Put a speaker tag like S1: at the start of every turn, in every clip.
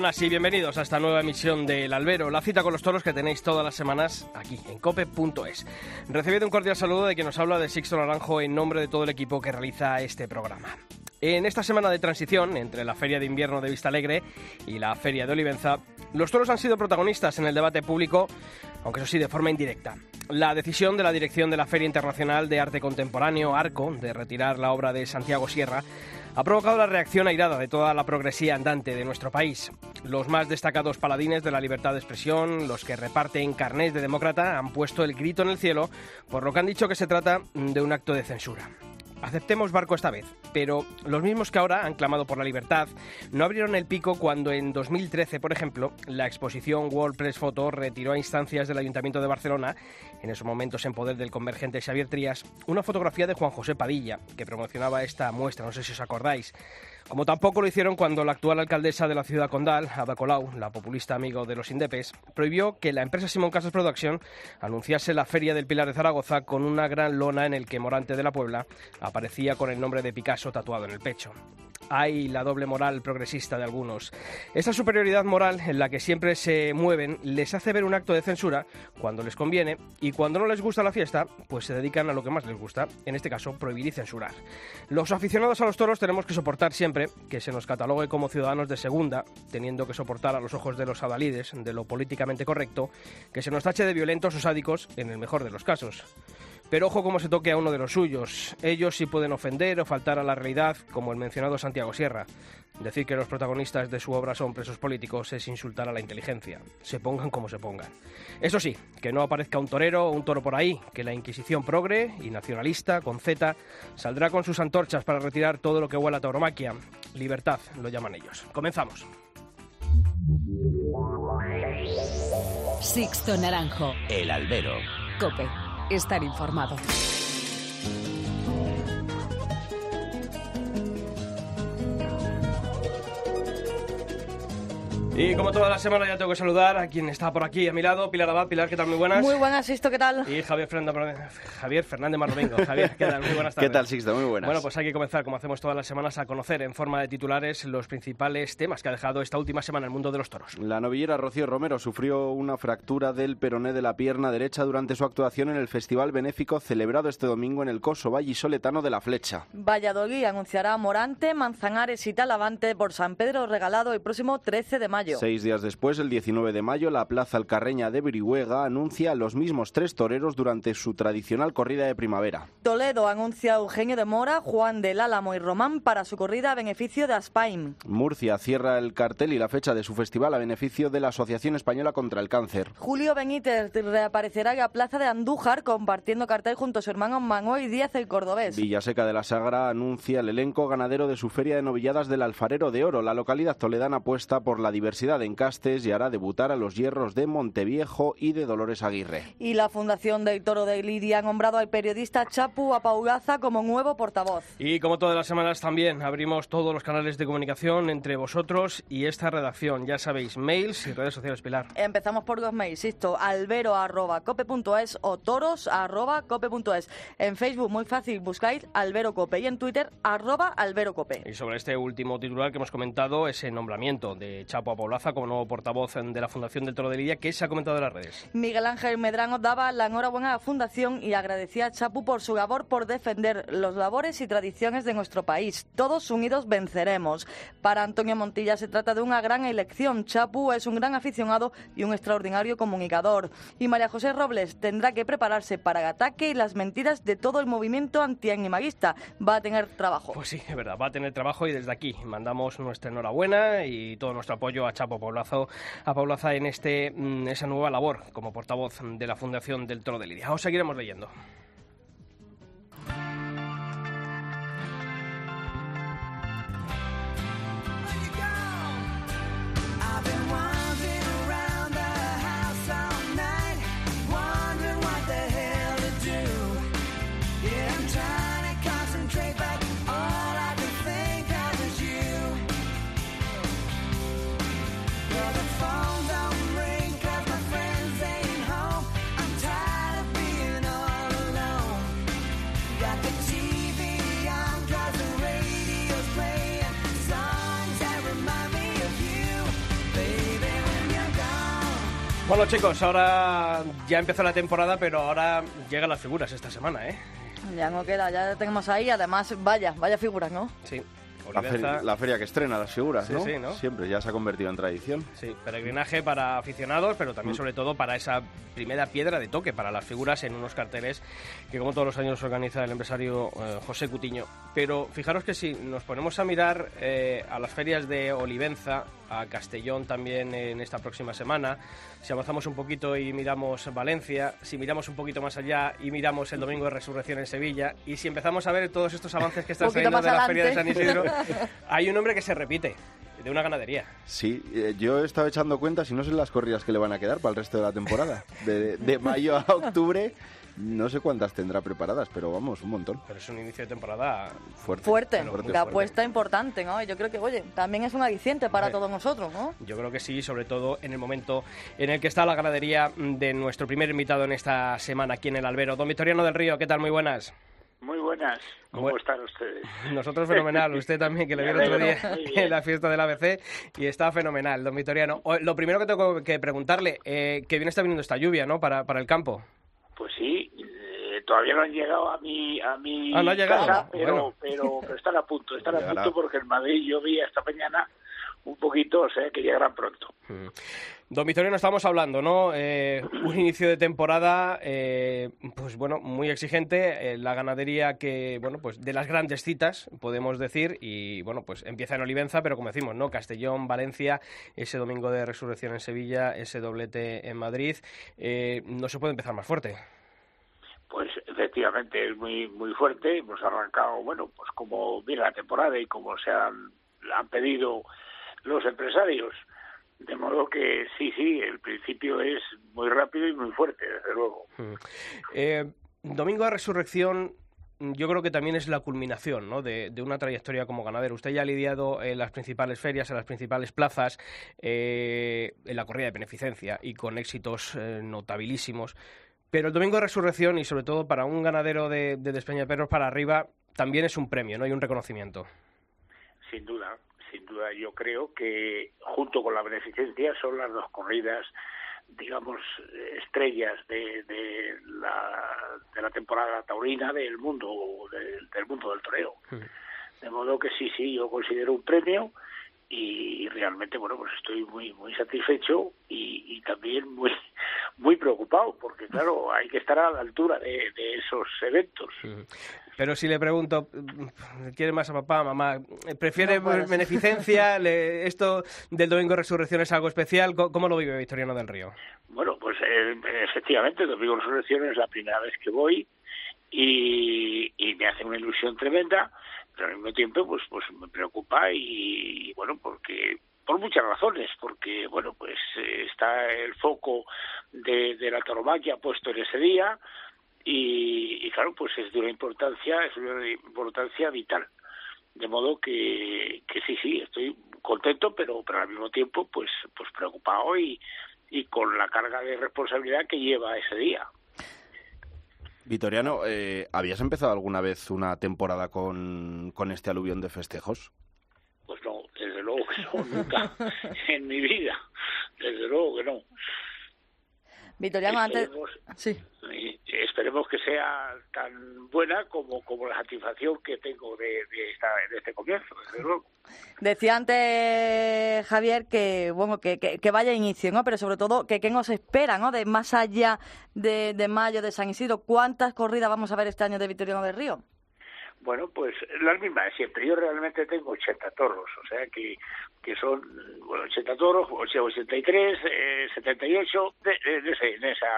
S1: Buenas y bienvenidos a esta nueva emisión del Albero, la cita con los toros que tenéis todas las semanas aquí en cope.es. Recibido un cordial saludo de quien nos habla de Sixto Naranjo en nombre de todo el equipo que realiza este programa. En esta semana de transición entre la Feria de Invierno de Vista Alegre y la Feria de Olivenza, los toros han sido protagonistas en el debate público, aunque eso sí de forma indirecta. La decisión de la dirección de la Feria Internacional de Arte Contemporáneo, ARCO, de retirar la obra de Santiago Sierra, ha provocado la reacción airada de toda la progresía andante de nuestro país. Los más destacados paladines de la libertad de expresión, los que reparten carnés de demócrata, han puesto el grito en el cielo por lo que han dicho que se trata de un acto de censura. Aceptemos barco esta vez, pero los mismos que ahora han clamado por la libertad no abrieron el pico cuando en 2013, por ejemplo, la exposición World Press Photo retiró a instancias del Ayuntamiento de Barcelona, en esos momentos en poder del convergente Xavier Trías, una fotografía de Juan José Padilla, que promocionaba esta muestra, no sé si os acordáis. Como tampoco lo hicieron cuando la actual alcaldesa de la ciudad condal, Ada Colau, la populista amigo de los indepes, prohibió que la empresa Simón Casas Production anunciase la Feria del Pilar de Zaragoza con una gran lona en el que Morante de la Puebla aparecía con el nombre de Picasso tatuado en el pecho. Hay la doble moral progresista de algunos. Esa superioridad moral en la que siempre se mueven les hace ver un acto de censura cuando les conviene y cuando no les gusta la fiesta, pues se dedican a lo que más les gusta, en este caso prohibir y censurar. Los aficionados a los toros tenemos que soportar siempre que se nos catalogue como ciudadanos de segunda, teniendo que soportar a los ojos de los adalides de lo políticamente correcto, que se nos tache de violentos o sádicos en el mejor de los casos. Pero ojo cómo se toque a uno de los suyos. Ellos sí pueden ofender o faltar a la realidad, como el mencionado Santiago Sierra. Decir que los protagonistas de su obra son presos políticos es insultar a la inteligencia. Se pongan como se pongan. Eso sí, que no aparezca un torero o un toro por ahí, que la Inquisición progre y nacionalista, con Z, saldrá con sus antorchas para retirar todo lo que huela a tauromaquia. Libertad, lo llaman ellos. Comenzamos.
S2: Sixto Naranjo.
S3: El albero.
S2: Cope. Estar informado.
S1: Y como toda la semana ya tengo que saludar a quien está por aquí a mi lado, Pilar Abad. Pilar, ¿qué tal? Muy buenas.
S4: Muy buenas, Sisto, ¿qué tal?
S1: Y Javier Fernández, Javier Fernández Mardomingo. Javier, ¿qué tal? Muy buenas tardes.
S5: ¿Qué tal, Sixto? Muy buenas.
S1: Bueno, pues hay que comenzar, como hacemos todas las semanas, a conocer en forma de titulares los principales temas que ha dejado esta última semana el mundo de los toros.
S5: La novillera Rocío Romero sufrió una fractura del peroné de la pierna derecha durante su actuación en el festival benéfico celebrado este domingo en el Coso Vallisoletano de la Flecha.
S4: Valladolid anunciará Morante, Manzanares y Talavante por San Pedro Regalado el próximo 13 de mayo.
S5: Seis días después, el 19 de mayo, la Plaza Alcarreña de Brihuega anuncia a los mismos tres toreros durante su tradicional corrida de primavera.
S4: Toledo anuncia a Eugenio de Mora, Juan del Álamo y Román para su corrida a beneficio de Aspaim.
S5: Murcia cierra el cartel y la fecha de su festival a beneficio de la Asociación Española contra el Cáncer.
S4: Julio Benítez reaparecerá en la Plaza de Andújar compartiendo cartel junto a su hermano Manuel Díaz el Cordobés.
S5: Villaseca de la Sagra anuncia el elenco ganadero de su feria de novilladas del Alfarero de Oro. La localidad toledana apuesta por la diversidad de encastes y hará debutar a los hierros de Monteviejo y de Dolores Aguirre.
S4: Y la Fundación del Toro de Lidia ha nombrado al periodista Chapu Apaulaza como nuevo portavoz.
S1: Y como todas las semanas también abrimos todos los canales de comunicación entre vosotros y esta redacción. Ya sabéis, mails y redes sociales, Pilar.
S4: Empezamos por dos mails, insisto, albero.cope.es o toros.cope.es. En Facebook, muy fácil, buscáis Albero Cope y en Twitter, arroba Albero Cope.
S1: Y sobre este último titular que hemos comentado, ese nombramiento de Chapo Apaulaza como nuevo portavoz de la Fundación del Toro de Lidia, ¿qué se ha comentado en las redes?
S4: Miguel Ángel Medrano daba la enhorabuena a la Fundación y agradecía a Chapu por su labor por defender los labores y tradiciones de nuestro país. Todos unidos venceremos. Para Antonio Montilla se trata de una gran elección. Chapu es un gran aficionado y un extraordinario comunicador. Y María José Robles tendrá que prepararse para el ataque y las mentiras de todo el movimiento antianimalista. Va a tener trabajo.
S1: Pues sí, es verdad, va a tener trabajo y desde aquí mandamos nuestra enhorabuena y todo nuestro apoyo a Chapo Poblazo, a Paulaza en este, mm, esa nueva labor como portavoz de la Fundación del Toro de Lidia. Os seguiremos leyendo. Bueno chicos, ahora ya empezó la temporada, pero ahora llegan las figuras esta semana, ¿eh?
S4: Ya no queda, ya tenemos ahí, además, vaya, vaya figuras, ¿no?
S1: Sí.
S5: La,
S1: Olivenza,
S5: la feria que estrena las figuras,
S1: Sí,
S5: ¿no?
S1: sí, ¿no?
S5: Siempre, ya se ha convertido en tradición.
S1: Sí, peregrinaje para aficionados, pero
S5: Mm.
S1: también sobre todo para esa primera piedra de toque para las figuras en unos carteles que como todos los años organiza el empresario eh, José Cutiño. Pero fijaros que si nos ponemos a mirar eh, a las ferias de Olivenza, a Castellón también en esta próxima semana, si avanzamos un poquito y miramos Valencia, si miramos un poquito más allá y miramos el Domingo de Resurrección en Sevilla, y si empezamos a ver todos estos avances que están saliendo de la feria de San. Isidro, hay un nombre que se repite, de una ganadería.
S5: Sí, eh, yo he estado echando cuentas y no sé las corridas que le van a quedar para el resto de la temporada. De, de mayo a octubre, no sé cuántas tendrá preparadas, pero vamos, un montón.
S1: Pero es un inicio de temporada
S5: Fuerte.
S4: Fuerte,
S1: Bueno,
S5: fuerte, fuerte.
S4: apuesta importante, ¿no? Yo creo que, oye, también es un aliciente para todos nosotros, ¿no?
S1: Yo creo que sí, sobre todo en el momento en el que está la ganadería de nuestro primer invitado en esta semana aquí en el Albero. Don Victoriano del Río, ¿qué tal? Muy buenas.
S3: Muy buenas. ¿Cmo
S1: Bu-
S3: están ustedes?
S1: Nosotros fenomenal, usted también, que le vi el otro día en la fiesta del ABC y está fenomenal, don Victoriano. O- Lo primero que tengo que preguntarle, eh, que bien está viniendo esta lluvia, ¿no? Para, para el campo.
S3: Pues sí, todavía no han llegado a mi a mi
S1: Ah, no
S3: casa, pero,
S1: Bueno.
S3: pero, pero están a punto, están a punto porque en Madrid llovía esta mañana un poquito, o sea que llegarán pronto.
S1: Mm. Don Victoriano, estamos hablando, ¿no? Eh, un inicio de temporada, eh, pues bueno, muy exigente. eh, la ganadería que, bueno, pues de las grandes citas, podemos decir, y bueno, pues empieza en Olivenza, pero como decimos, ¿no? Castellón, Valencia, ese domingo de resurrección en Sevilla, ese doblete en Madrid. eh, no se puede empezar más fuerte.
S3: Pues efectivamente es muy muy fuerte. Hemos arrancado, bueno, pues como viene la temporada y como se han, han pedido los empresarios. De modo que sí, sí, el principio es muy rápido y muy fuerte, desde luego.
S1: Mm. Eh, Domingo de Resurrección, mm, yo creo que también es la culminación ¿no? de, de una trayectoria como ganadero. Usted ya ha lidiado en las principales ferias, en las principales plazas, eh, en la corrida de beneficencia y con éxitos eh, notabilísimos. Pero el Domingo de Resurrección, y sobre todo para un ganadero de, de Despeñaperros para arriba, también es un premio ¿no? y un reconocimiento.
S3: Sin duda, sin duda. Yo creo que junto con la beneficencia son las dos corridas, digamos, estrellas de, de, la, de la temporada taurina del mundo, del, del mundo del toreo. De modo que sí, sí, yo considero un premio y realmente, bueno, pues estoy muy muy satisfecho y, y también muy muy preocupado porque, claro, hay que estar a la altura de, de esos eventos.
S1: Pero si le pregunto, ¿quiere más a papá, mamá? ¿Prefiere
S4: No
S1: beneficencia? Le- ¿Esto del Domingo de Resurrección es algo especial? ¿Cómo, cómo lo vive Victoriano del Río?
S3: Bueno, pues eh, efectivamente, Domingo de Resurrección es la primera vez que voy y, y me hace una ilusión tremenda, pero al mismo tiempo pues pues me preocupa y, bueno, porque por muchas razones, porque bueno, pues eh, está el foco de, de la tauromaquia puesto en ese día y, y claro, pues es de una importancia, es una importancia vital. De modo que, que sí, sí, estoy contento, pero, pero al mismo tiempo pues pues preocupado y, y con la carga de responsabilidad que lleva ese día.
S5: Vitoriano, eh, ¿habías empezado alguna vez una temporada con, con este aluvión de festejos?
S3: Pues no, desde luego que no, nunca en mi vida, desde luego que no.
S4: Victoriano, antes...
S3: Esperemos,
S4: Sí.
S3: y esperemos que sea tan buena como, como la satisfacción que tengo de, de, esta, de este comienzo, desde luego.
S4: Decía antes Javier que bueno que, que, que vaya inicio, ¿no? Pero sobre todo que qué nos espera, ¿no? De más allá de, de mayo de San Isidro, ¿cuántas corridas vamos a ver este año de Victoriano del Río?
S3: Bueno, pues las mismas de siempre. Yo realmente tengo 80 toros, o sea que, que son, bueno, 80 toros, o sea, 83, eh, 78, de, de, de ese- en esa,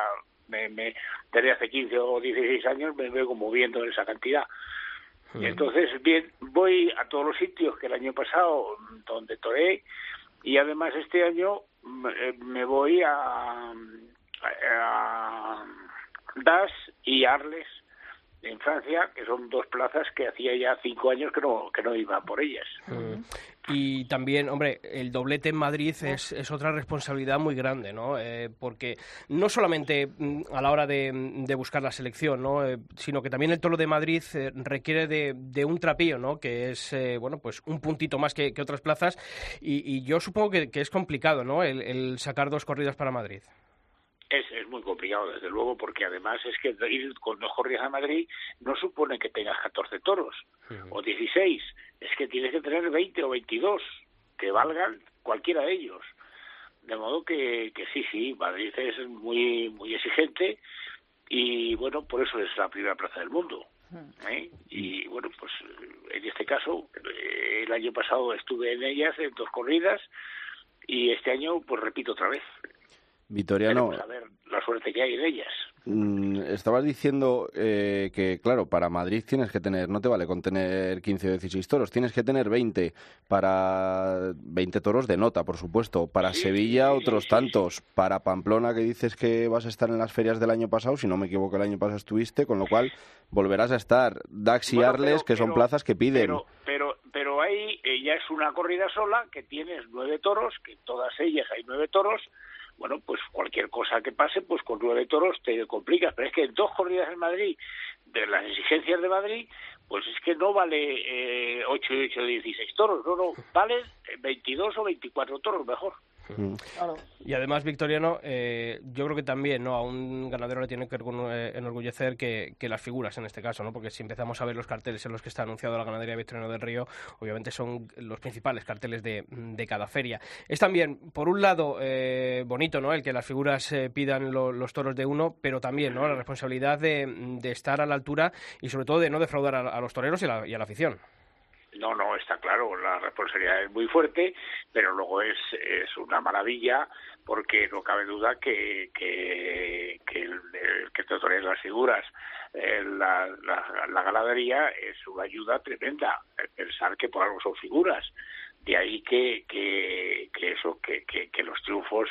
S3: me, me, desde hace 15 o 16 años me vengo moviendo en esa cantidad. Y Entonces, bien, voy a todos los sitios que el año pasado donde toré y además este año mm, eh, me voy a, a Das y Arles en Francia, que son dos plazas que hacía ya cinco años que no, que no iba por ellas.
S1: Y también, hombre, el doblete en Madrid es, es otra responsabilidad muy grande, ¿no? Eh, porque no solamente mm, a la hora de, de buscar la selección, ¿no? Eh, sino que también el toro de Madrid eh, requiere de, de un trapío, ¿no? Que es, eh, bueno, pues un puntito más que, que otras plazas. Y, y yo supongo que, que es complicado, ¿no? El, el sacar dos corridas para Madrid.
S3: Es, es muy complicado, desde luego, porque además es que ir con dos corridas a Madrid no supone que tengas 14 toros o 16, es que tienes que tener 20 o 22 que valgan cualquiera de ellos. De modo que, que sí, sí, Madrid es muy, muy exigente y bueno, por eso es la primera plaza del mundo. ¿eh? Y bueno, pues en este caso, el año pasado estuve en ellas en dos corridas y este año pues repito otra vez.
S5: Vitoriano.
S3: a ver la suerte que hay en ellas.
S5: Mm, estabas diciendo eh, que, claro, para Madrid tienes que tener, no te vale con tener 15 o 16 toros, tienes que tener 20 para 20 toros de nota, por supuesto. Para Sevilla, otros tantos. Para Pamplona, que dices que vas a estar en las ferias del año pasado, si no me equivoco, el año pasado estuviste, con lo cual volverás a estar. Dax y Arles, que son plazas que piden.
S3: Pero, pero, pero ahí eh, ya es una corrida sola, que tienes nueve toros, que en todas ellas hay nueve toros bueno, pues cualquier cosa que pase, pues con nueve toros te complicas. Pero es que en dos corridas en Madrid, de las exigencias de Madrid, pues es que no vale eh, 8 y 8 de 16 toros, no, no, vale 22 o 24 toros mejor.
S1: Mm. Y además, Victoriano, eh, yo creo que también ¿no? a un ganadero le tiene que eh, enorgullecer que, las figuras en este caso, ¿no? porque si empezamos a ver los carteles en los que está anunciado la ganadería Victoriano del Río, obviamente son los principales carteles de, cada feria. Es también, por un lado, eh, bonito ¿no? el que las figuras pidan los toros de uno, pero también ¿no? la responsabilidad de, estar a la altura y sobre todo de no defraudar a, los toreros y a la afición.
S3: No, no, está claro, la responsabilidad es muy fuerte, pero luego es, es una maravilla porque no cabe duda que, que, que el, que te las figuras, eh, la, la, ganadería es una ayuda tremenda, pensar que por algo son figuras. De ahí que, que, que eso, que, que, los triunfos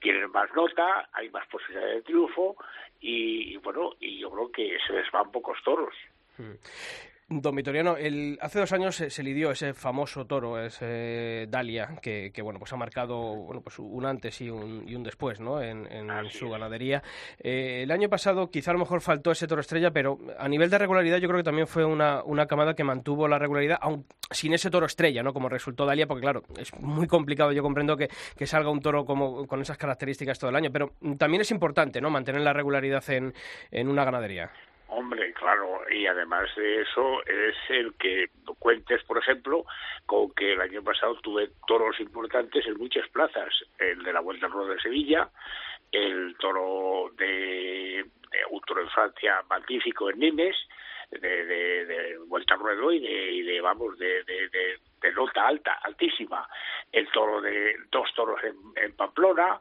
S3: tienen más nota, hay más posibilidades de triunfo y, bueno, y yo creo que se les van pocos toros.
S1: Don Vitoriano, el, hace dos años se, lidió ese famoso toro, ese Dalia, que, bueno, pues ha marcado bueno, pues un antes y un, y un después ¿no? en, su ganadería. Eh, el año pasado quizá a lo mejor faltó ese toro estrella, pero a nivel de regularidad yo creo que también fue una, una camada que mantuvo la regularidad, aun sin ese toro estrella, ¿no? como resultó Dalia, porque claro, es muy complicado, yo comprendo que, que salga un toro como, con esas características todo el año, pero también es importante ¿no? mantener la regularidad en, en una ganadería.
S3: Hombre, claro, y además de eso es el que cuentes, por ejemplo, con que el año pasado tuve toros importantes en muchas plazas, el de la Vuelta al Ruedo de Sevilla, el toro de, un toro en Francia magnífico en Nimes, de, de, Vuelta al Ruedo y de, vamos, de, de, nota alta, altísima, el toro de dos toros en Pamplona,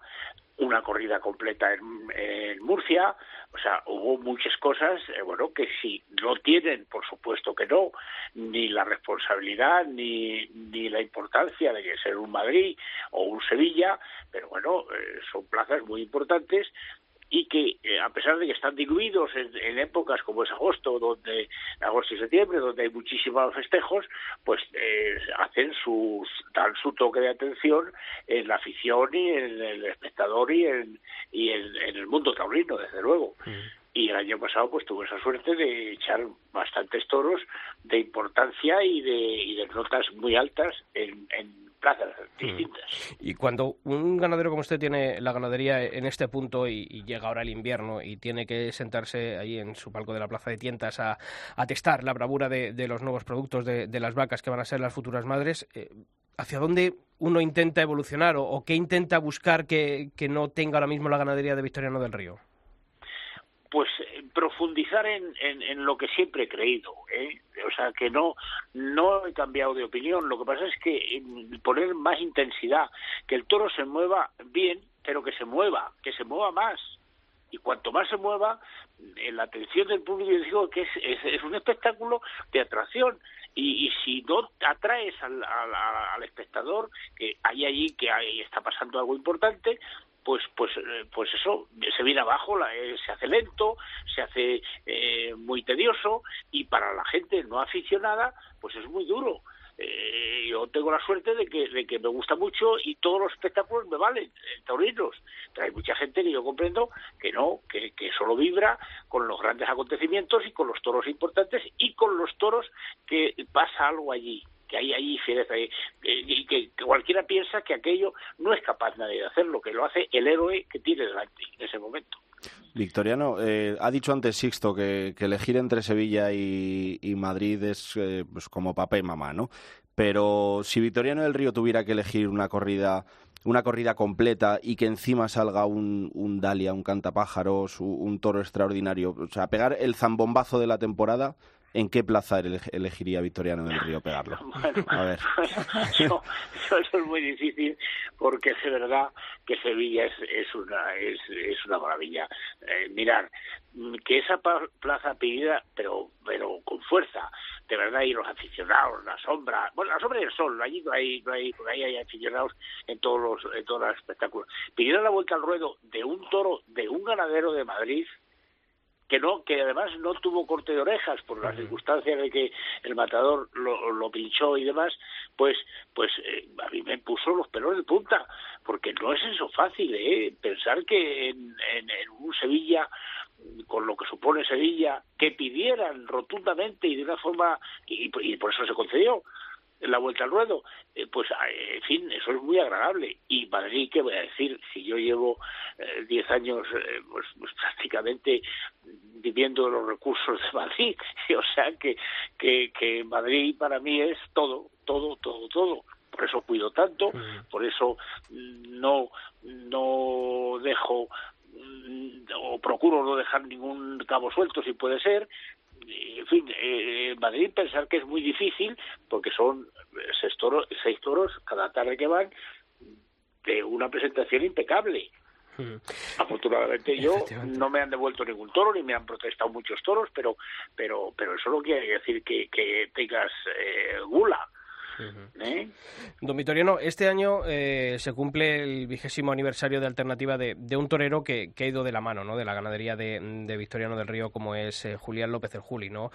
S3: una corrida completa en, Murcia, o sea, hubo muchas cosas, eh, bueno, que si no tienen, por supuesto que no, ni la responsabilidad ni, ni la importancia de ser un Madrid o un Sevilla, pero bueno, eh, son plazas muy importantes y que eh, a pesar de que están diluidos en, épocas como es agosto, donde agosto y septiembre, donde hay muchísimos festejos, pues eh, hacen sus dan su toque de atención en la afición y en el espectador y en y en, el mundo taurino, desde luego. Y el año pasado pues tuve esa suerte de echar bastantes toros de importancia y de, y de notas muy altas en, en plazas mm. distintas.
S1: Y cuando un ganadero como usted tiene la ganadería en este punto y, llega ahora el invierno y tiene que sentarse ahí en su palco de la plaza de tientas a, testar la bravura de, los nuevos productos de, las vacas que van a ser las futuras madres, eh, ¿hacia dónde uno intenta evolucionar o, qué intenta buscar que, que no tenga ahora mismo la ganadería de Victoriano del Río?
S3: Pues eh, profundizar en, en, lo que siempre he creído ¿eh? o sea que no no he cambiado de opinión. Lo que pasa es que poner más intensidad que el toro se mueva bien pero que se mueva que se mueva más. Y cuanto más se mueva en la atención del público yo digo que es, es, un espectáculo de atracción. Y, y si no atraes al, al, al, espectador que hay allí que ahí está pasando algo importante pues pues eh, pues eso se viene abajo eh, se hace lento se hace eh, muy tedioso y para la gente no aficionada pues es muy duro. Yo tengo la suerte de que, de que me gusta mucho y todos los espectáculos me valen taurinos. Pero hay mucha gente que yo comprendo que no que, que solo vibra con los grandes acontecimientos y con los toros importantes y con los toros que pasa algo allí que hay ahí fiereza eh, y que, cualquiera piensa que aquello no es capaz nadie de hacerlo, que lo hace el héroe que tiene en ese momento.
S5: Victoriano, eh, ha dicho antes Sixto que, elegir entre Sevilla y, Madrid es eh, pues como papá y mamá, ¿no? Pero si Victoriano del Río tuviera que elegir una corrida una corrida completa y que encima salga un, un Dalia, un cantapájaros, un, toro extraordinario, o sea, pegar el zambombazo de la temporada, ¿en qué plaza elegiría Victoriano del Río pegarlo?
S3: a ver. Eso, es muy difícil porque es verdad que Sevilla es, es, una, es, es una maravilla. Eh, mirar, que esa plaza pedida, pero, pero con fuerza, de verdad, y los aficionados, la sombra, bueno, la sombra y el sol, allí no hay, no hay, ahí hay aficionados en todos los, en todos los espectáculos. Pidieron la vuelta al ruedo de un toro, de un ganadero de Madrid, que no que además no tuvo corte de orejas por las circunstancias de que el matador lo, lo pinchó y demás pues pues eh, a mí me puso los pelos de punta porque no es eso fácil eh pensar que en, en, en un Sevilla con lo que supone Sevilla que pidieran rotundamente y de una forma y, y por eso se concedió la vuelta al ruedo, eh, pues eh, en fin, eso es muy agradable. Y Madrid, ¿qué voy a decir? Si yo llevo 10 eh, años pues, pues, prácticamente viviendo los recursos de Madrid, o sea que, que, que Madrid para mí es todo, todo, todo, todo por eso cuido tanto, por eso no no dejo mm, o procuro no dejar ningún cabo suelto si puede ser en fin, eh, Madrid pensar que es muy difícil porque son seis toros, seis toros cada tarde que van de una presentación impecable. Hmm. Afortunadamente yo no me han devuelto ningún toro ni me han protestado muchos toros, pero pero pero eso no quiere decir que, que tengas eh, gula
S1: ¿Eh? Don Vitoriano, este año eh, se cumple el vigésimo aniversario de alternativa de, un torero que, ha ido de la mano, ¿no? De la ganadería de, Victoriano del Río, como es eh, Julián López el Juli, ¿no?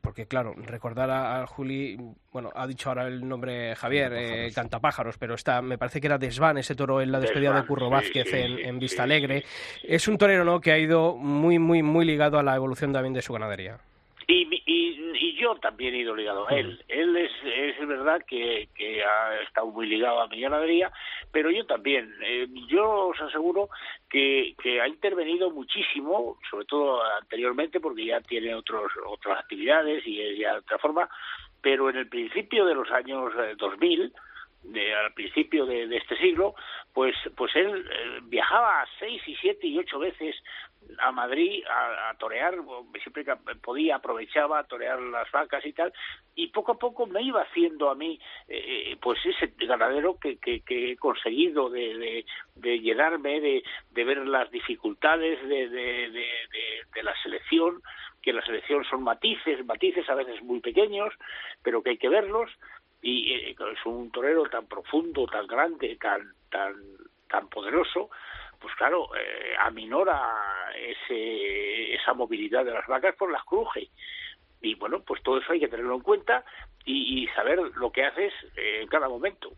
S1: porque claro, recordar a, Juli, bueno, ha dicho ahora el nombre Javier, Cantapájaros, pero está, me parece que era Desván ese toro en la despedida de Curro Vázquez en, Vista Alegre. Es un torero, ¿no? Que ha ido muy, muy, muy ligado a la evolución también de su ganadería.
S3: Y, yo también he ido ligado a él. Él es, es verdad que, que ha estado muy ligado a mi ganadería, pero yo también. Eh, yo os aseguro que, que ha intervenido muchísimo, sobre todo anteriormente, porque ya tiene otros, otras actividades y es ya de otra forma, pero en el principio de los años 2000, eh, de, al principio de, de, este siglo, pues, pues él eh, viajaba seis y siete y ocho veces a Madrid a, torear, siempre que podía aprovechaba a torear las vacas y tal, y poco a poco me iba haciendo a mí eh, pues ese ganadero que, que, he conseguido de, llenarme, de, ver las dificultades de, de, de, la selección, que la selección son matices, matices a veces muy pequeños, pero que hay que verlos, y eh, es un torero tan profundo, tan grande, tan, tan, tan poderoso, pues claro, eh, aminora ese, esa movilidad de las vacas por las cruje. Y bueno, pues todo eso hay que tenerlo en cuenta y, saber lo que haces en cada momento.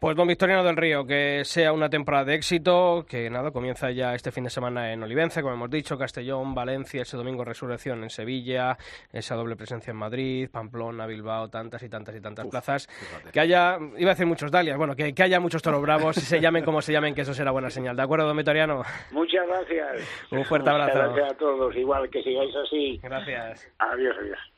S1: Pues don Victoriano del Río, que sea una temporada de éxito, que nada, comienza ya este fin de semana en Olivenza, como hemos dicho, Castellón, Valencia, ese domingo Resurrección en Sevilla, esa doble presencia en Madrid, Pamplona, Bilbao, tantas y tantas y tantas plazas. Que haya, iba a decir muchos dalias, bueno, que, que haya muchos toros bravos, se llamen como se llamen, que eso será buena señal. ¿De acuerdo, don Victoriano?
S3: Muchas gracias.
S1: Un fuerte abrazo.
S3: gracias a todos, igual que sigáis así.
S1: Gracias.
S3: Adiós, adiós.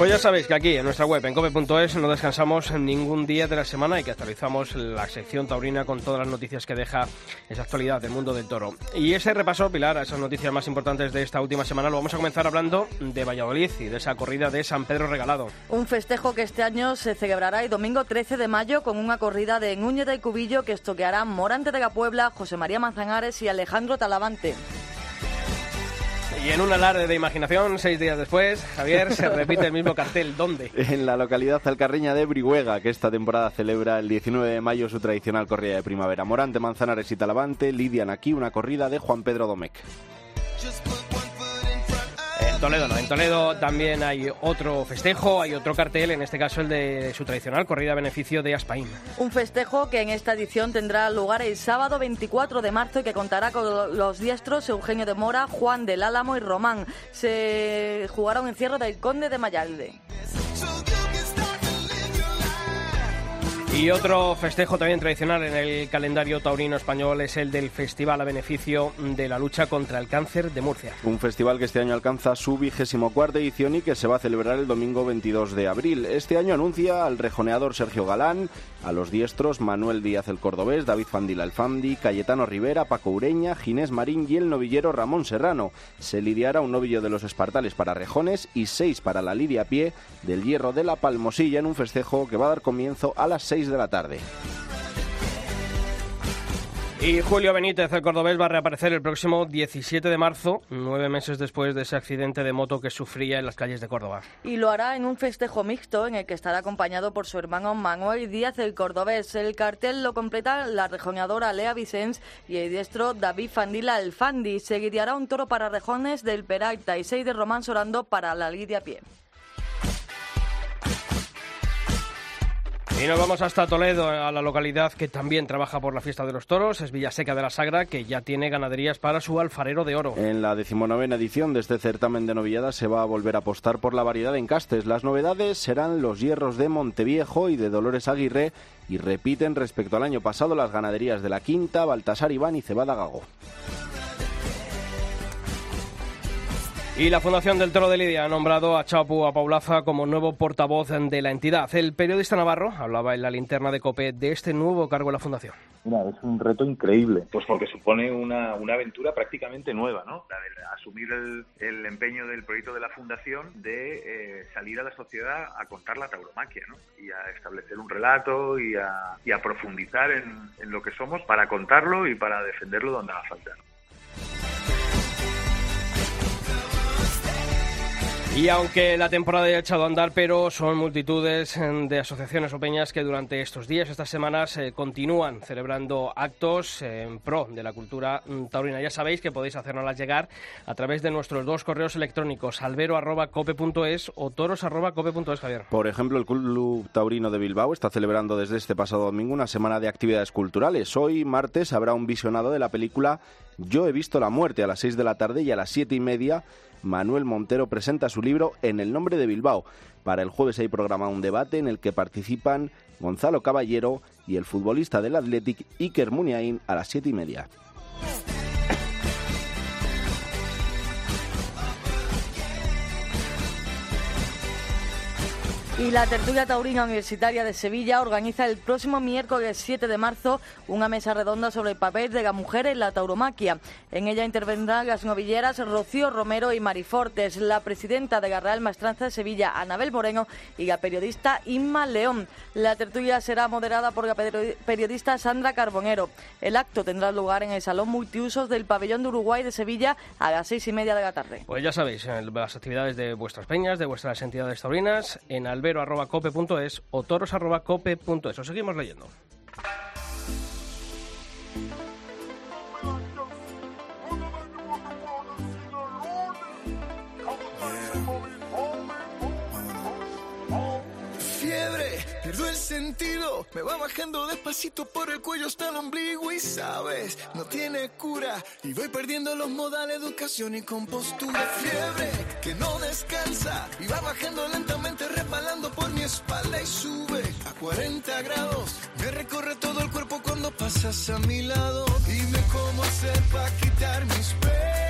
S1: Pues ya sabéis que aquí en nuestra web, en cope.es, no descansamos ningún día de la semana y que actualizamos la sección taurina con todas las noticias que deja esa actualidad del mundo del toro. Y ese repaso, Pilar, a esas noticias más importantes de esta última semana, lo vamos a comenzar hablando de Valladolid y de esa corrida de San Pedro Regalado.
S4: Un festejo que este año se celebrará el domingo 13 de mayo con una corrida de Núñez y Cubillo que estoquearán Morante de la Puebla, José María Manzanares y Alejandro Talavante.
S1: Y en un alarde de imaginación, seis días después, Javier, se repite el mismo cartel. ¿Dónde?
S5: En la localidad alcarreña de Brihuega, que esta temporada celebra el 19 de mayo su tradicional corrida de primavera. Morante, Manzanares y Talavante lidian aquí una corrida de Juan Pedro Domecq.
S1: En Toledo no, en Toledo también hay otro festejo, hay otro cartel, en este caso el de su tradicional corrida a beneficio de Aspaín.
S4: Un festejo que en esta edición tendrá lugar el sábado 24 de marzo y que contará con los diestros Eugenio de Mora, Juan del Álamo y Román. Se jugará un encierro del Conde de Mayalde.
S1: Y otro festejo también tradicional en el calendario taurino español es el del Festival a beneficio de la lucha contra el cáncer de Murcia.
S5: Un festival que este año alcanza su vigésimo cuarta edición y que se va a celebrar el domingo 22 de abril. Este año anuncia al rejoneador Sergio Galán, a los diestros Manuel Díaz el Cordobés, David Fandil Alfandi, Cayetano Rivera, Paco Ureña, Ginés Marín y el novillero Ramón Serrano. Se lidiará un novillo de los espartales para rejones y seis para la lidia a pie del hierro de la Palmosilla en un festejo que va a dar comienzo a las seis de la tarde.
S1: Y Julio Benítez, el cordobés, va a reaparecer el próximo 17 de marzo, nueve meses después de ese accidente de moto que sufría en las calles de Córdoba.
S4: Y lo hará en un festejo mixto en el que estará acompañado por su hermano Manuel Díaz, el cordobés. El cartel lo completa la rejoneadora Lea Vicens y el diestro David Fandila Alfandi. Se guiará un toro para rejones del Peralta y seis de Román Sorando para la Lidia Pie.
S1: Y nos vamos hasta Toledo, a la localidad que también trabaja por la fiesta de los toros, es Villaseca de la Sagra, que ya tiene ganaderías para su alfarero de oro.
S5: En la decimonovena edición de este certamen de novilladas se va a volver a apostar por la variedad en castes. Las novedades serán los hierros de Monteviejo y de Dolores Aguirre y repiten respecto al año pasado las ganaderías de la Quinta, Baltasar Iván y Cebada Gago.
S1: Y la Fundación del Toro de Lidia ha nombrado a Chapu a Paulaza como nuevo portavoz de la entidad. El periodista navarro hablaba en la linterna de COPE de este nuevo cargo en la Fundación.
S6: Mira, es un reto increíble.
S7: Pues porque supone una, una aventura prácticamente nueva, ¿no? La de asumir el, el empeño del proyecto de la Fundación de eh, salir a la sociedad a contar la tauromaquia, ¿no? Y a establecer un relato y a, y a profundizar en, en lo que somos para contarlo y para defenderlo donde haga falta.
S1: Y aunque la temporada ya ha echado a andar, pero son multitudes mm, de asociaciones o peñas que durante estos días, estas semanas, eh, continúan celebrando actos en pro de la cultura mm, taurina. Ya sabéis que podéis hacernoslas llegar a través de nuestros dos correos electrónicos, albero.cope.es o toros.cope.es, Javier.
S5: Por ejemplo, el Club Taurino de Bilbao está celebrando desde este pasado domingo una semana de actividades culturales. Hoy, martes, habrá un visionado de la película Yo he visto la muerte a las 6 de la tarde y a las siete y media Manuel Montero presenta su libro En el nombre de Bilbao. Para el jueves hay programado un debate en el que participan Gonzalo Caballero y el futbolista del Athletic Iker Muniain a las siete y media.
S4: Y la tertulia taurina universitaria de Sevilla organiza el próximo miércoles 7 de marzo una mesa redonda sobre el papel de la mujer en la tauromaquia. En ella intervendrán las novilleras Rocío Romero y Marifortes, la presidenta de la Real Maestranza de Sevilla, Anabel Moreno, y la periodista Inma León. La tertulia será moderada por la periodista Sandra Carbonero. El acto tendrá lugar en el Salón Multiusos del Pabellón de Uruguay de Sevilla a las seis y media de la tarde.
S1: Pues ya sabéis, las actividades de vuestras peñas, de vuestras entidades taurinas, en Albert cope.es o toros.cope.es. Os seguimos leyendo.
S8: Sentido, me va bajando despacito por el cuello hasta el ombligo y sabes, no tiene cura. Y voy perdiendo los modales, educación y compostura. Fiebre que no descansa y va bajando lentamente, resbalando por mi espalda y sube a 40 grados. Me recorre todo el cuerpo cuando pasas a mi lado. Dime cómo hacer para quitar mis penas.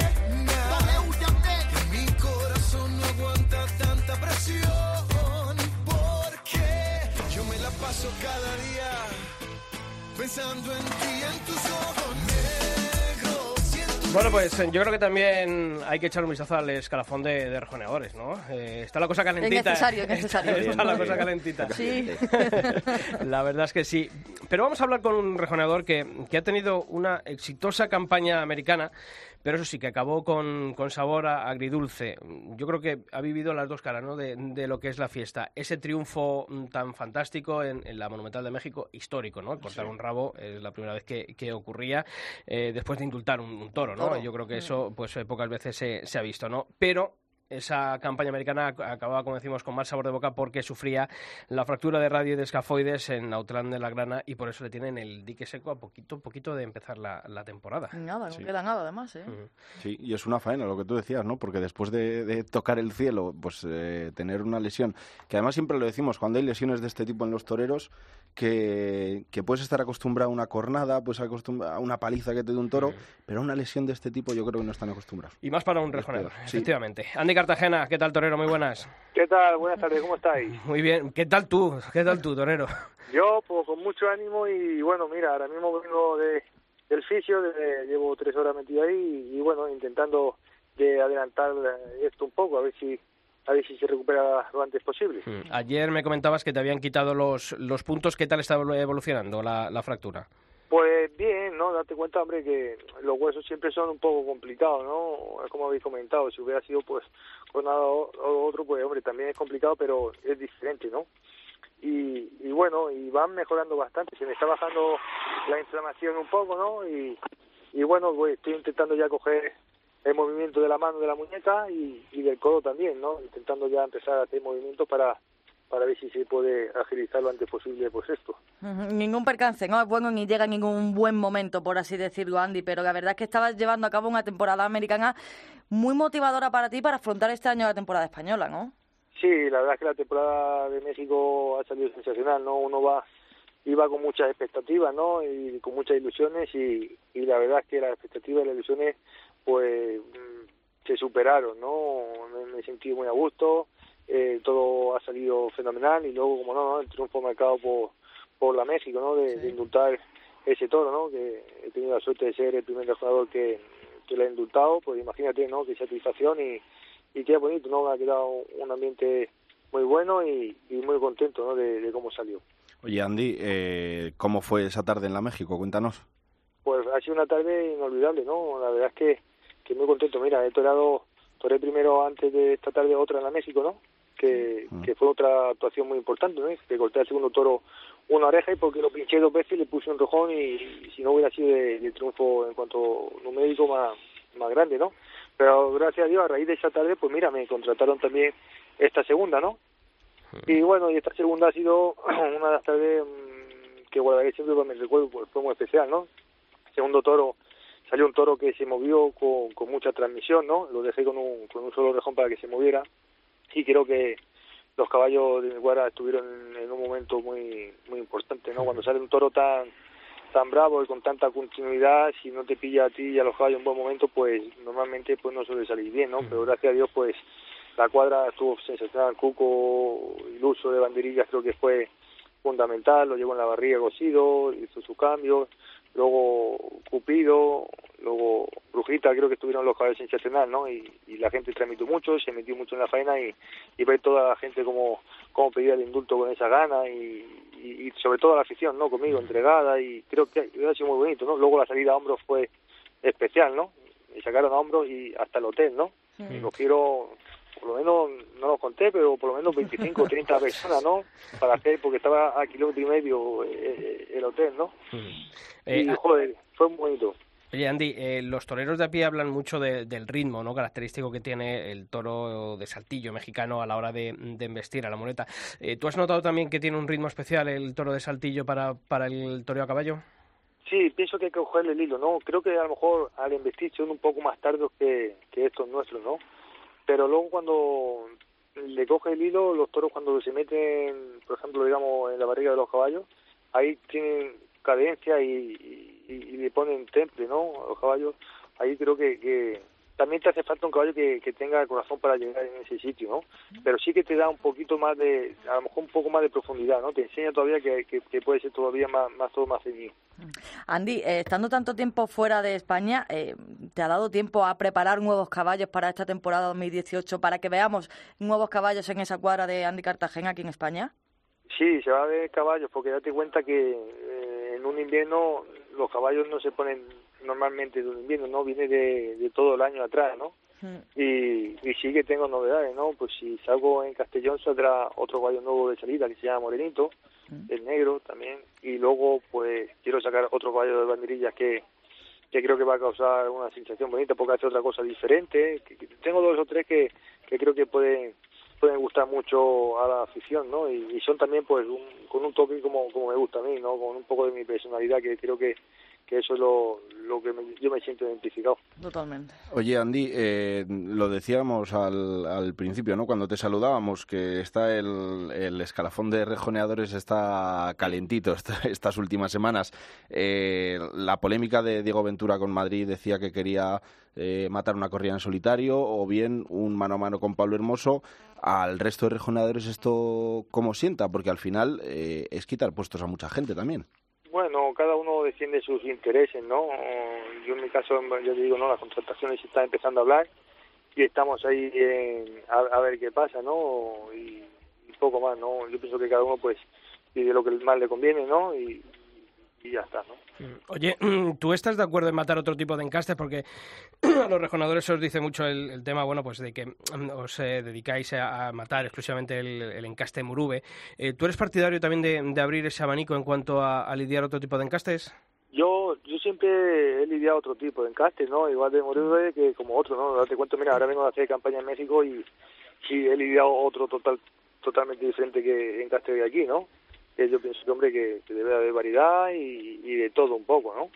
S8: Que mi corazón no aguanta tanta presión paso cada día pensando en ti, en tus ojos negros,
S1: Bueno, pues yo creo que también hay que echar un vistazo al escalafón de, de rejoneadores, ¿no? Eh, está la cosa calentita.
S4: Es necesario, es necesario.
S1: Está, está la cosa calentita.
S4: Sí.
S1: la verdad es que sí. Pero vamos a hablar con un rejoneador que, que ha tenido una exitosa campaña americana, pero eso sí, que acabó con, con sabor a- agridulce. Yo creo que ha vivido las dos caras, ¿no? De, de lo que es la fiesta. Ese triunfo mm, tan fantástico en, en la Monumental de México, histórico, ¿no? Cortar un rabo es la primera vez que, que ocurría eh, después de indultar un, un toro, ¿no?
S4: Toro.
S1: Yo creo que eso, pues eh, pocas veces se, se ha visto, ¿no? Pero esa campaña americana ac- acababa, como decimos, con mal sabor de boca porque sufría la fractura de radio y de escafoides en Autlán de la Grana y por eso le tienen el dique seco a poquito, poquito de empezar la, la temporada.
S4: Nada, no
S5: Sí.
S4: queda nada además, ¿eh?
S5: Sí, y es una faena lo que tú decías, ¿no? Porque después de, de tocar el cielo, pues eh, tener una lesión, que además siempre lo decimos, cuando hay lesiones de este tipo en los toreros, que, que puedes estar acostumbrado a una cornada, pues acostumbrado a una paliza que te dé un toro, pero a una lesión de este tipo yo creo que no están acostumbrados.
S1: Y más para un rejonero,
S5: sí.
S1: efectivamente. Andy Cartagena, ¿qué tal, torero? Muy buenas.
S9: ¿Qué tal? Buenas tardes, ¿cómo estáis?
S1: Muy bien. ¿Qué tal tú? ¿Qué tal tú, torero?
S9: Yo, pues con mucho ánimo y bueno, mira, ahora mismo vengo de, del fisio, de- llevo tres horas metido ahí y, bueno, intentando de adelantar eh, esto un poco, a ver si a ver si se recupera lo antes posible.
S1: Mm. Ayer me comentabas que te habían quitado los, los puntos. ¿Qué tal está evolu- evolucionando la, la fractura?
S9: Pues bien, ¿no? Date cuenta, hombre, que los huesos siempre son un poco complicados, ¿no? Como habéis comentado, si hubiera sido, pues, con nada o o otro, pues, hombre, también es complicado, pero es diferente, ¿no? Y, y bueno, y van mejorando bastante, se me está bajando la inflamación un poco, ¿no? Y, y bueno, pues, estoy intentando ya coger el movimiento de la mano de la muñeca y, y del codo también, ¿no? Intentando ya empezar a hacer movimientos para para ver si se puede agilizar lo antes posible pues esto.
S4: Ningún percance, ¿no? Es bueno ni llega ningún buen momento, por así decirlo, Andy, pero la verdad es que estabas llevando a cabo una temporada americana muy motivadora para ti para afrontar este año la temporada española, ¿no?
S9: Sí, la verdad es que la temporada de México ha salido sensacional, ¿no? Uno va iba con muchas expectativas, ¿no? Y con muchas ilusiones y, y la verdad es que las expectativas y las ilusiones pues se superaron, ¿no? Me, me sentí muy a gusto, eh, todo ha salido fenomenal y luego, como no, el triunfo marcado por, por la México, ¿no? De, de indultar ese toro, ¿no? Que he tenido la suerte de ser el primer jugador que, que le ha indultado, pues imagínate, ¿no? Qué satisfacción y, y qué bonito, ¿no? Ha quedado un ambiente muy bueno y, y muy contento, ¿no? De, de cómo salió.
S5: Oye, Andy, eh, ¿cómo fue esa tarde en la México? Cuéntanos.
S9: Pues ha sido una tarde inolvidable, ¿no? La verdad es que, que muy contento. Mira, he torado, toré primero antes de esta tarde otra en la México, ¿no? Que, que fue otra actuación muy importante, ¿no? Que corté al segundo toro una oreja y porque lo pinché dos veces y le puse un rojón y, y si no hubiera sido de, de triunfo en cuanto numérico más, más grande, ¿no? Pero gracias a Dios, a raíz de esa tarde, pues mira, me contrataron también esta segunda, ¿no? Y bueno, y esta segunda ha sido una de las tardes mm, que guardaré siempre para mi recuerdo, pues fue muy especial, ¿no? Segundo toro, salió un toro que se movió con, con mucha transmisión, ¿no? Lo dejé con un, con un solo rejón para que se moviera y creo que los caballos de mi guarda estuvieron en, un momento muy muy importante, ¿no? Cuando sale un toro tan tan bravo y con tanta continuidad, si no te pilla a ti y a los caballos en buen momento, pues normalmente pues no suele salir bien, ¿no? Pero gracias a Dios, pues la cuadra estuvo sensacional, Cuco, el uso de banderillas creo que fue fundamental, lo llevó en la barriga cocido, hizo su cambio, luego Cupido, luego Brujita, creo que estuvieron los caballos sensacional, ¿no? Y, y la gente transmitió mucho, se metió mucho en la faena y, y ver toda la gente como, como pedía el indulto con esa gana y, y, y sobre todo la afición, ¿no? Conmigo, entregada y creo que ha sido muy bonito, ¿no? Luego la salida a hombros fue especial, ¿no? Me sacaron a hombros y hasta el hotel, ¿no? Y Lo quiero, por lo menos, no lo conté, pero por lo menos 25 o 30 personas, ¿no? Para hacer, porque estaba a kilómetro y medio eh, el hotel, ¿no?
S1: Eh,
S9: y,
S1: ah,
S9: joder, fue muy bonito.
S1: Oye, Andy, eh, los toreros de a pie hablan mucho de- del ritmo ¿no? característico que tiene el toro de saltillo mexicano a la hora de, de embestir a la muleta. Eh, ¿Tú has notado también que tiene un ritmo especial el toro de saltillo para, para el toreo a caballo?
S9: Sí, pienso que hay que cogerle el hilo, ¿no? Creo que a lo mejor al investir son un poco más tardos que, que estos nuestros, ¿no? Pero luego cuando le coge el hilo, los toros cuando se meten, por ejemplo, digamos, en la barriga de los caballos, ahí tienen cadencia y, y, y le ponen temple, ¿no? A los caballos, ahí creo que, que, también te hace falta un caballo que, que tenga el corazón para llegar en ese sitio, ¿no? Pero sí que te da un poquito más de, a lo mejor un poco más de profundidad, ¿no? Te enseña todavía que, que, que puede ser todavía más, más todo más ceñido.
S4: Andy, eh, estando tanto tiempo fuera de España, eh, ¿te ha dado tiempo a preparar nuevos caballos para esta temporada 2018 para que veamos nuevos caballos en esa cuadra de Andy Cartagena aquí en España?
S9: Sí, se va a ver caballos, porque date cuenta que eh, en un invierno los caballos no se ponen normalmente de un invierno, ¿no? Viene de, de todo el año atrás, ¿no? Y, y sí que tengo novedades, ¿no? Pues si salgo en Castellón saldrá otro caballo nuevo de salida que se llama Morenito, el negro también, y luego pues quiero sacar otro caballo de banderillas que, que creo que va a causar una sensación bonita porque hace otra cosa diferente. Que- que tengo dos o tres que, que creo que pueden pueden gustar mucho a la afición, ¿no? Y, y son también pues un, con un toque como, como me gusta a mí, ¿no? Con un poco de mi personalidad que creo que, que eso es lo, lo que me- yo me siento identificado.
S4: Totalmente.
S5: Oye, Andy, eh, lo decíamos al, al principio, ¿no? Cuando te saludábamos, que está el, el escalafón de rejoneadores está calentito esta- estas últimas semanas. Eh, la polémica de Diego Ventura con Madrid decía que quería eh, matar una corrida en solitario o bien un mano a mano con Pablo Hermoso. Al resto de rejoneadores esto cómo sienta, porque al final eh, es quitar puestos a mucha gente también.
S9: Bueno, cada uno defiende sus intereses, ¿no? Yo en mi caso, yo te digo, ¿no? Las contrataciones están empezando a hablar y estamos ahí en- a, a ver qué pasa, ¿no? Y, y poco más, ¿no? Yo pienso que cada uno, pues, pide lo que más le conviene, ¿no? Y, y ya está, ¿no?
S1: Oye, ¿tú estás de acuerdo en matar otro tipo de encastes? Porque a los rejonadores se os dice mucho el, el tema, bueno, pues de que mm, os eh, dedicáis a, a matar exclusivamente el, el encaste murube. Eh, ¿Tú eres partidario también de, de abrir ese abanico en cuanto a, a lidiar otro tipo de encastes?
S9: Yo yo siempre he lidiado otro tipo de encastes, ¿no? Igual de Moribe que como otro, ¿no? Date cuenta, mira, ahora vengo de hacer campaña en México y sí he lidiado otro total totalmente diferente que encaste de aquí, ¿no? Yo pienso que, hombre, que, debe haber variedad y de todo un poco, ¿no?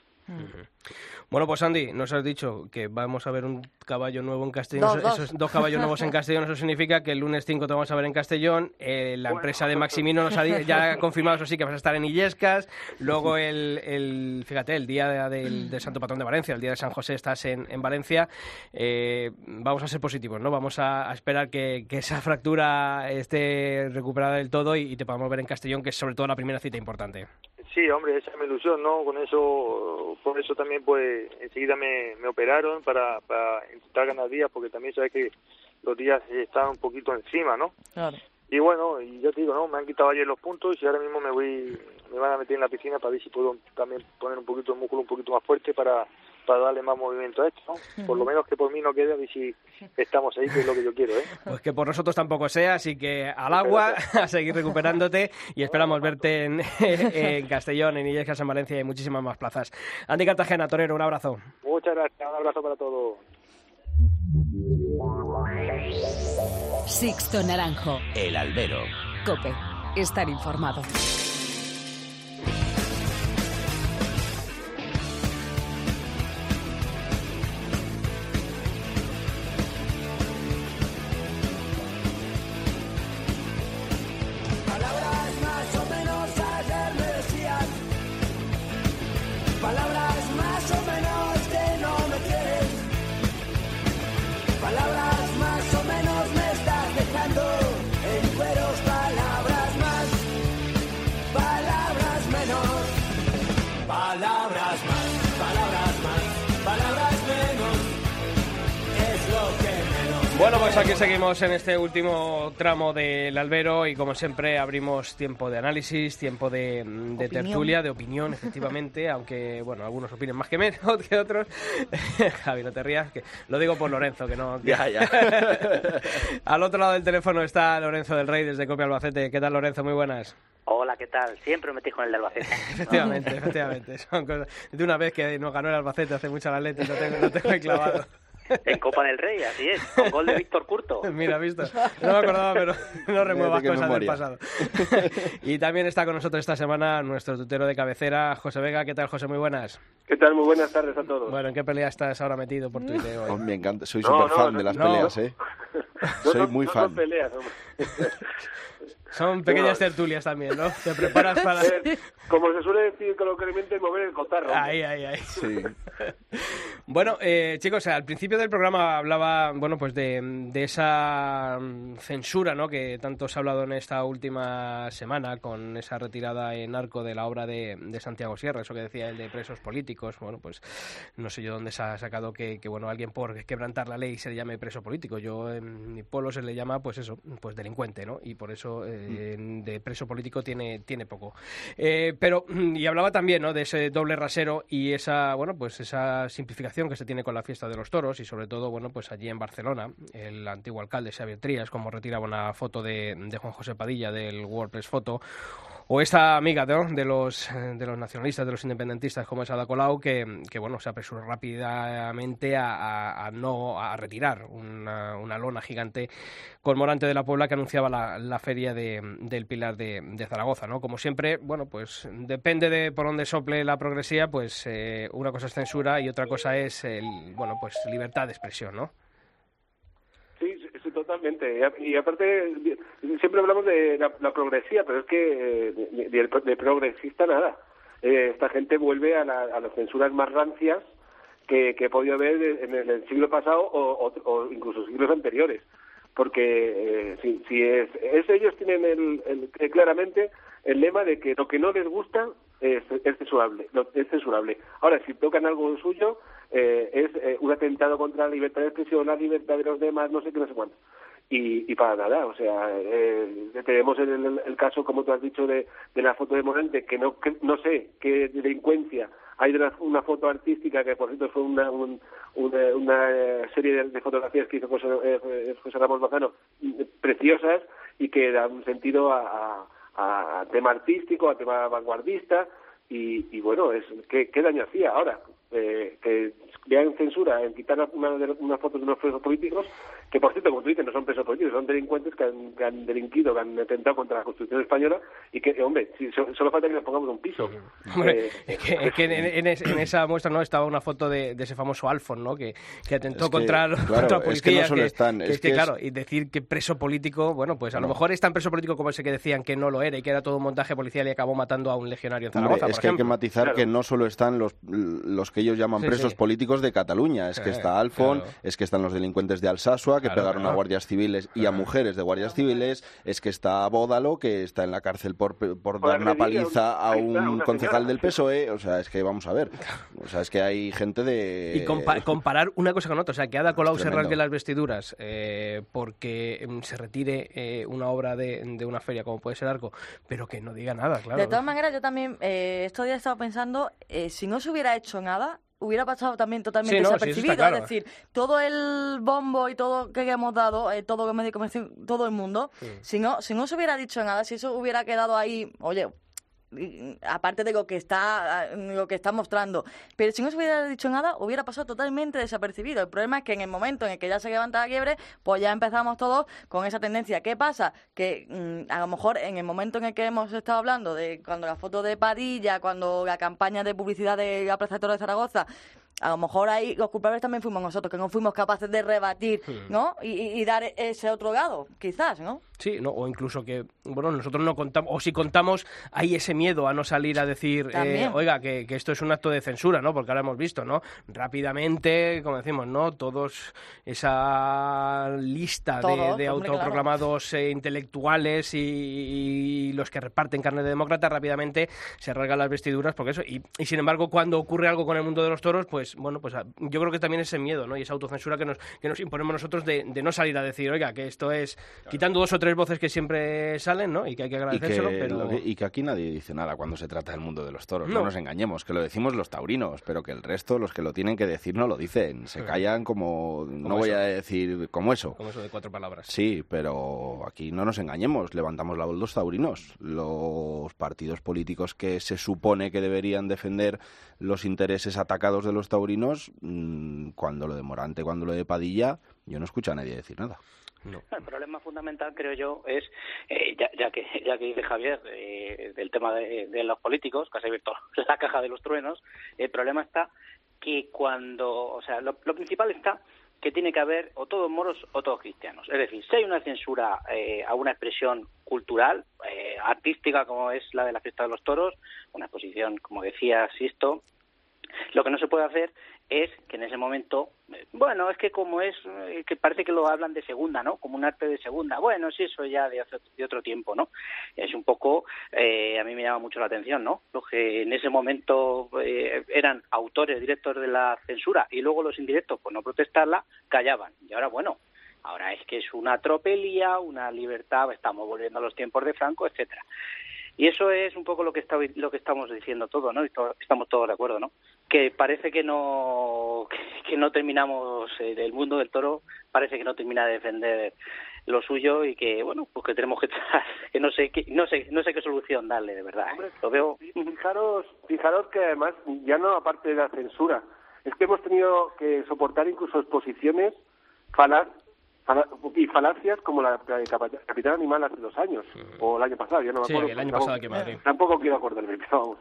S1: Bueno, pues Andy, nos has dicho que vamos a ver un caballo nuevo en Castellón.
S4: Dos,
S1: Eso-
S4: dos.
S1: esos dos caballos nuevos en Castellón. Eso significa que el lunes 5 te vamos a ver en Castellón. Eh, la empresa de Maximino nos ha ya ha confirmado, eso sí, que vas a estar en Illescas. Luego, el, el- fíjate, el día de- del, del Santo Patrón de Valencia, el día de San José, estás en, en Valencia. Eh, vamos a ser positivos, ¿no? Vamos a, a esperar que, que esa fractura esté recuperada del todo y, y te podamos ver en Castellón, que es sobre todo la primera cita importante.
S9: Sí, hombre, esa es mi ilusión, ¿no? Con eso, por eso también, pues, enseguida me, me operaron para, para intentar ganar días, porque también sabes que los días están un poquito encima, ¿no?
S4: Claro.
S9: Y bueno, y ya te digo, ¿no? Me han quitado ayer los puntos y ahora mismo me voy, me van a meter en la piscina para ver si puedo también poner un poquito el músculo un poquito más fuerte para, para darle más movimiento a esto, ¿no? Por lo menos que por mí no quede, a ver si estamos ahí, que es lo que yo quiero, ¿eh?
S1: Pues que por nosotros tampoco sea, así que al agua, a seguir recuperándote y esperamos verte en, en Castellón, en Illescas, en Valencia y en muchísimas más plazas. Andy Cartagena, Torero, un abrazo.
S9: Muchas gracias, un abrazo para todos.
S2: Sixto Naranjo.
S10: El albero.
S2: Cope. Estar informado.
S8: Palabras
S1: pues aquí seguimos en este último tramo del albero y como siempre abrimos tiempo de análisis, tiempo de, de
S4: Opinión.
S1: tertulia, de opinión, efectivamente, aunque, bueno, algunos opinen más que menos que otros. Javi, no te rías, que lo digo por Lorenzo, que no...
S5: Ya, ya.
S1: Al otro lado del teléfono está Lorenzo del Rey desde Copia Albacete. ¿Qué tal, Lorenzo? Muy buenas.
S11: Hola, ¿qué tal? Siempre me con el de Albacete.
S1: Efectivamente, efectivamente. Son cosas... De una vez que nos ganó el Albacete hace mucho la Leti, lo tengo, lo tengo ahí clavado.
S11: En Copa del Rey, así es, con gol de Víctor Curto.
S1: Mira, visto. No me acordaba, pero no remuevas cosas del
S5: memoria.
S1: pasado. y también está con nosotros esta semana nuestro tutero de cabecera, José Vega. ¿Qué tal, José? Muy buenas.
S12: ¿Qué tal? Muy buenas tardes a todos.
S1: Bueno, ¿en qué pelea estás ahora metido por Twitter
S5: Oh,
S1: hoy?
S5: me encanta, soy
S12: No,
S5: súper
S12: no,
S5: fan
S12: no,
S5: de las
S1: no.
S5: peleas, ¿eh?
S12: No
S5: Soy muy
S12: no
S5: fan.
S12: son peleas, hombre.
S1: Son pequeñas tertulias también, ¿no? Te preparas para...
S12: Eh, como se suele decir coloquialmente, mover el cotarro.
S1: Ahí, ahí, ahí. bueno, eh, chicos, al principio del programa hablaba, bueno, pues de, de esa mm, censura, ¿no? Que tanto se ha hablado en esta última semana con esa retirada en arco de la obra de, de Santiago Sierra, eso que decía el de presos políticos. Bueno, pues no sé yo dónde se ha sacado que, que bueno, alguien por quebrantar la ley se le llame preso político. Yo en mi pueblo se le llama, pues eso, pues delincuente, ¿no? Y por eso eh, de preso político tiene, tiene poco. Eh, pero, y hablaba también, ¿no? De ese doble rasero y esa, bueno, pues esa simplificación que se tiene con la fiesta de los toros y sobre todo, bueno, pues allí en Barcelona, el antiguo alcalde Xavier Trías, como retiraba una foto de, de Juan José Padilla del WordPress Photo, o esta amiga de los de los nacionalistas, de los independentistas como es Ada Colau, que, que bueno, se apresuró rápidamente a, no a retirar una, una, lona gigante con Morante de la Puebla que anunciaba la, la feria de, del Pilar de, de, Zaragoza, ¿no? Como siempre, bueno, pues depende de por dónde sople la progresía, pues eh, una cosa es censura y otra cosa es el, bueno, pues libertad de expresión, ¿no?
S12: Totalmente. Y aparte, siempre hablamos de la, progresía, pero es que de, progresista nada. Eh, esta gente vuelve a, las censuras más rancias que, que he podido ver en el, siglo pasado o, incluso siglos anteriores. Porque eh, si, si es, ellos tienen el, claramente el lema de que lo que no les gusta es, censurable, es censurable. Ahora, si tocan algo suyo, eh, es eh, un atentado contra la libertad de expresión, la libertad de los demás, no sé qué, no sé cuánto. Y, y para nada, o sea, eh, tenemos el, el, caso, como tú has dicho, de, de la foto de Morente, que no, que no sé qué delincuencia hay de una, foto artística que, por cierto, fue una, una, una, serie de, fotografías que hizo José, eh, José Ramos Bazano, preciosas y que dan un sentido a, a, a tema artístico, a tema vanguardista, y, y bueno, es ¿qué, qué daño hacía ahora eh, que vean censura en quitar una, una fotos de unos presos políticos, que por cierto, como tú dices, no son presos políticos, son delincuentes que han, que han delinquido, que han atentado contra la Constitución española y que, hombre, si, solo falta que le pongamos un piso.
S1: Hombre, eh, es que, en, en, esa muestra no estaba una foto de, de ese famoso Alfon, ¿no? Que, que atentó contra, la policía.
S5: Es que no solo están.
S1: es, que, claro, y decir que preso político, bueno, pues a lo mejor es tan preso político como ese que decían que no lo era y que era todo un montaje policial y acabó matando a un legionario en Zaragoza.
S5: es que hay que matizar que no solo están los, los que ellos llaman presos políticos de Cataluña. Es que está Alfon, es que están los delincuentes de Alsasua, que pegaron a guardias civiles y a mujeres de guardias civiles. Es que está Bódalo, que está en la cárcel por, por dar una paliza a un concejal del PSOE. O sea, es que vamos a ver. O sea, es que hay gente de...
S1: Y comparar una cosa con otra. O sea, que Ada Colau se rasgue las vestiduras eh, porque mm, se retire eh, una obra de, de, una feria como puede ser Arco, pero que no diga nada, claro.
S4: De todas maneras, yo también eh, estos días he estado pensando, eh, si no se hubiera hecho nada, hubiera pasado también totalmente desapercibido. Es decir, todo el bombo y todo que hemos dado, eh, todo que me todo el mundo, si no, si no se hubiera dicho nada, si eso hubiera quedado ahí, oye, aparte de lo que está lo que está mostrando. Pero si no se hubiera dicho nada, hubiera pasado totalmente desapercibido. El problema es que en el momento en el que ya se levanta la quiebre, pues ya empezamos todos con esa tendencia. ¿Qué pasa? Que mm, a lo mejor en el momento en el que hemos estado hablando de cuando la foto de Padilla, cuando la campaña de publicidad de la Plaza de Zaragoza, a lo mejor ahí los culpables también fuimos nosotros, que no fuimos capaces de rebatir. ¿no? Y, y, dar ese otro lado, quizás, ¿no?
S1: Sí, no, o incluso que, bueno, nosotros no contamos, o si contamos, hay ese miedo a no salir a decir, eh, oiga, que, que, esto es un acto de censura, ¿no? Porque ahora hemos visto, ¿no? Rápidamente, como decimos, ¿no? Todos, esa lista de, de autoproclamados eh, intelectuales y, los que reparten carne de demócrata rápidamente se rasgan las vestiduras, porque eso, y, y sin embargo, cuando ocurre algo con el mundo de los toros, pues pues, bueno, pues ah, yo creo que también ese miedo, ¿no? Y esa autocensura que nos, que nos imponemos nosotros de, no salir a decir, oiga, que esto es quitando dos o tres voces que siempre salen, ¿no? Y que hay que agradecérselo,
S5: y
S1: que, pero...
S5: y que aquí nadie dice nada cuando se trata del mundo de los toros, no. nos engañemos, que lo decimos los taurinos, pero que el resto, los que lo tienen que decir, no lo dicen, se callan como, no voy a decir como eso.
S1: Como eso de cuatro palabras.
S5: Sí, pero aquí no nos engañemos, levantamos la voz los taurinos, los partidos políticos que se supone que deberían defender los intereses atacados de los taurinos, mm, cuando lo de Morante, cuando lo de Padilla, yo no escucho a nadie decir nada.
S11: El problema fundamental, creo yo, es, eh, ya, ya, que ya que dice Javier eh, del tema de, los políticos, que has abierto la caja de los truenos, el problema está que cuando, o sea, lo, principal está que tiene que haber o todos moros o todos cristianos. Es decir, si hay una censura eh, a una expresión cultural, eh, artística, como es la de la fiesta de los toros, una exposición, como decía Sisto, lo que no se puede hacer es que en ese momento, eh, bueno, es que como es, eh, que parece que lo hablan de segunda, ¿no? Como un arte de segunda. Bueno, sí, eso ya de, de otro tiempo, ¿no? Es un poco, eh, a mí me llama mucho la atención, ¿no? Los que en ese momento eh, eran autores directos de la censura y luego los indirectos, por no protestarla, callaban. Y ahora, bueno, ahora es que es una tropelía, una libertad, estamos volviendo a los tiempos de Franco, etcétera. Y eso es un poco lo que, está, lo que estamos diciendo todos, ¿no? Estamos todos de acuerdo, ¿no? Que parece que no, que no terminamos, eh, el mundo del toro parece que no termina de defender lo suyo y que, bueno, pues que tenemos que, que no sé, que, no sé, no sé qué solución darle, de verdad. ¿eh? Lo veo.
S12: Fijaros, fijaros que además, ya no aparte de la censura, es que hemos tenido que soportar incluso exposiciones y falacias como la de Capitán Animal hace dos años, o el año pasado, ya no me
S1: Sí,
S12: acuerdo.
S1: el año pasado aquí en Madrid.
S12: Tampoco quiero acordarme, pero vamos.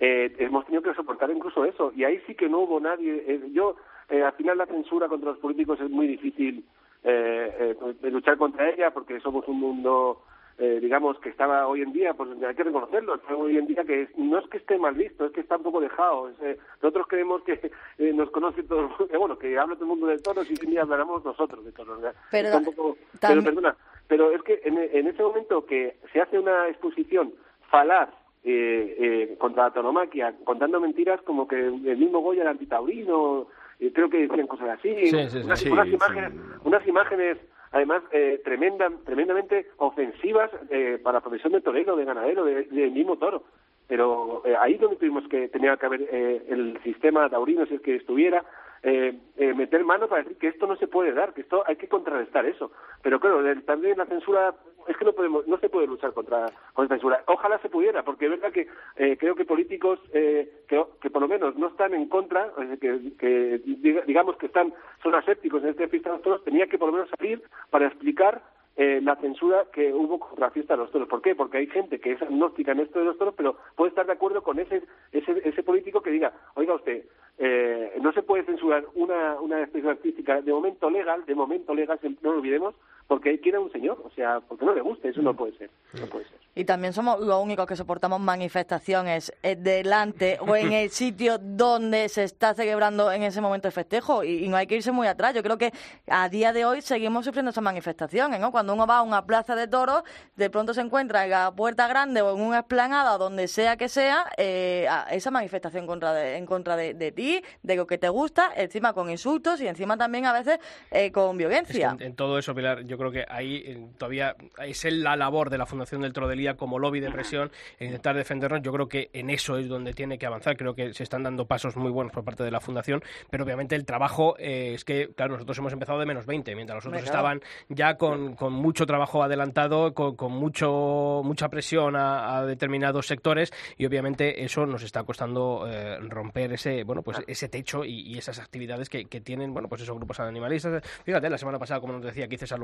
S12: Eh, hemos tenido que soportar incluso eso, y ahí sí que no hubo nadie. eh, yo, eh, al final, la censura contra los políticos es muy difícil eh, eh, luchar contra ella, porque somos un mundo, eh, digamos, que estaba hoy en día, pues hay que reconocerlo, está hoy en día que es- no es que esté mal visto, es que está un poco dejado. Es, eh, nosotros creemos que eh, nos conoce todo el mundo, que, bueno, que habla todo el mundo de toros y hoy en día hablaremos nosotros de toros.
S4: Pero
S12: un poco- pero perdona, pero es que en, en ese momento que se hace una exposición falaz eh, eh, contra la tauromaquia, contando mentiras como que el mismo Goya era antitaurino, eh, creo que decían cosas así,
S1: Sí, sí, sí,
S12: unas,
S1: sí,
S12: unas
S1: sí.
S12: imágenes, unas imágenes además eh, tremenda, tremendamente ofensivas eh, para la profesión de torero, de ganadero, de- del mismo toro. Pero eh, ahí donde tuvimos que tenía que haber eh, el sistema taurino, si es que estuviera, eh, eh, meter mano para decir que esto no se puede dar, que esto hay que contrarrestar eso. Pero claro, también la censura es que no podemos, no se puede luchar contra, la censura. Ojalá se pudiera, porque es verdad que eh, creo que políticos eh, que, por lo menos no están en contra, que, que diga- digamos que están son asépticos en este fiesta toros, tenía que por lo menos salir para explicar eh, la censura que hubo contra la fiesta de los toros. ¿Por qué? Porque hay gente que es agnóstica en esto de los toros, pero puede estar de acuerdo con ese ese, ese político que diga, oiga usted, eh, no se puede censurar una, una expresión artística de momento legal, de momento legal, no lo olvidemos, porque quiere un señor, o sea, porque no le guste, eso no puede ser, no puede ser.
S4: Y también somos los únicos que soportamos manifestaciones eh, delante o en el sitio donde se está celebrando en ese momento el festejo. Y, y no hay que irse muy atrás. Yo creo que a día de hoy seguimos sufriendo esas manifestaciones, ¿no? Cuando uno va a una plaza de toros, de pronto se encuentra en la puerta grande o en una esplanada, donde sea que sea, eh, a- esa manifestación contra de- en contra de, de ti, de lo que te gusta, encima con insultos y encima también a veces eh, con violencia.
S1: En, en todo eso, Pilar, yo creo que ahí eh, todavía es la labor de la Fundación del Toro de Lidia como lobby de presión e intentar defendernos. Yo creo que en eso es donde tiene que avanzar. Creo que se están dando pasos muy buenos por parte de la Fundación, pero obviamente el trabajo eh, es que, claro, nosotros hemos empezado de menos 20, mientras los otros estaban ya con, con mucho trabajo adelantado, con, con mucho mucha presión a, a determinados sectores y obviamente eso nos está costando eh, romper ese bueno pues ese techo y, y esas actividades que, que tienen bueno pues esos grupos animalistas. Fíjate, la semana pasada, como nos decía aquí César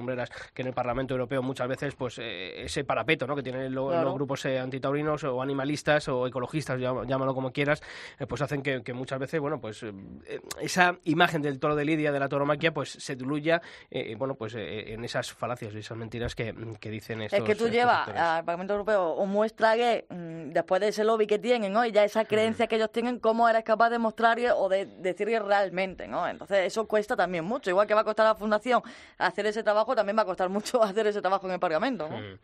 S1: Que en el Parlamento Europeo muchas veces pues eh, ese parapeto ¿no? que tienen lo-
S4: Claro.
S1: los grupos eh, antitaurinos o animalistas o ecologistas, llá- llámalo como quieras, eh, pues hacen que, que muchas veces bueno pues esa imagen del toro de Lidia, de la tauromaquia, pues se diluya bueno pues en esas falacias y esas mentiras que, que dicen estos
S4: Es que tú llevas al Parlamento Europeo o muestra que mm, después de ese lobby que tienen, ¿no? Y ya esa creencia que ellos tienen, cómo eres capaz de mostrarle o de decirle realmente, ¿no? Entonces eso cuesta también mucho. Igual que va a costar a la Fundación hacer ese trabajo, también va a costar mucho hacer ese trabajo en el Parlamento, ¿no?
S1: Mm.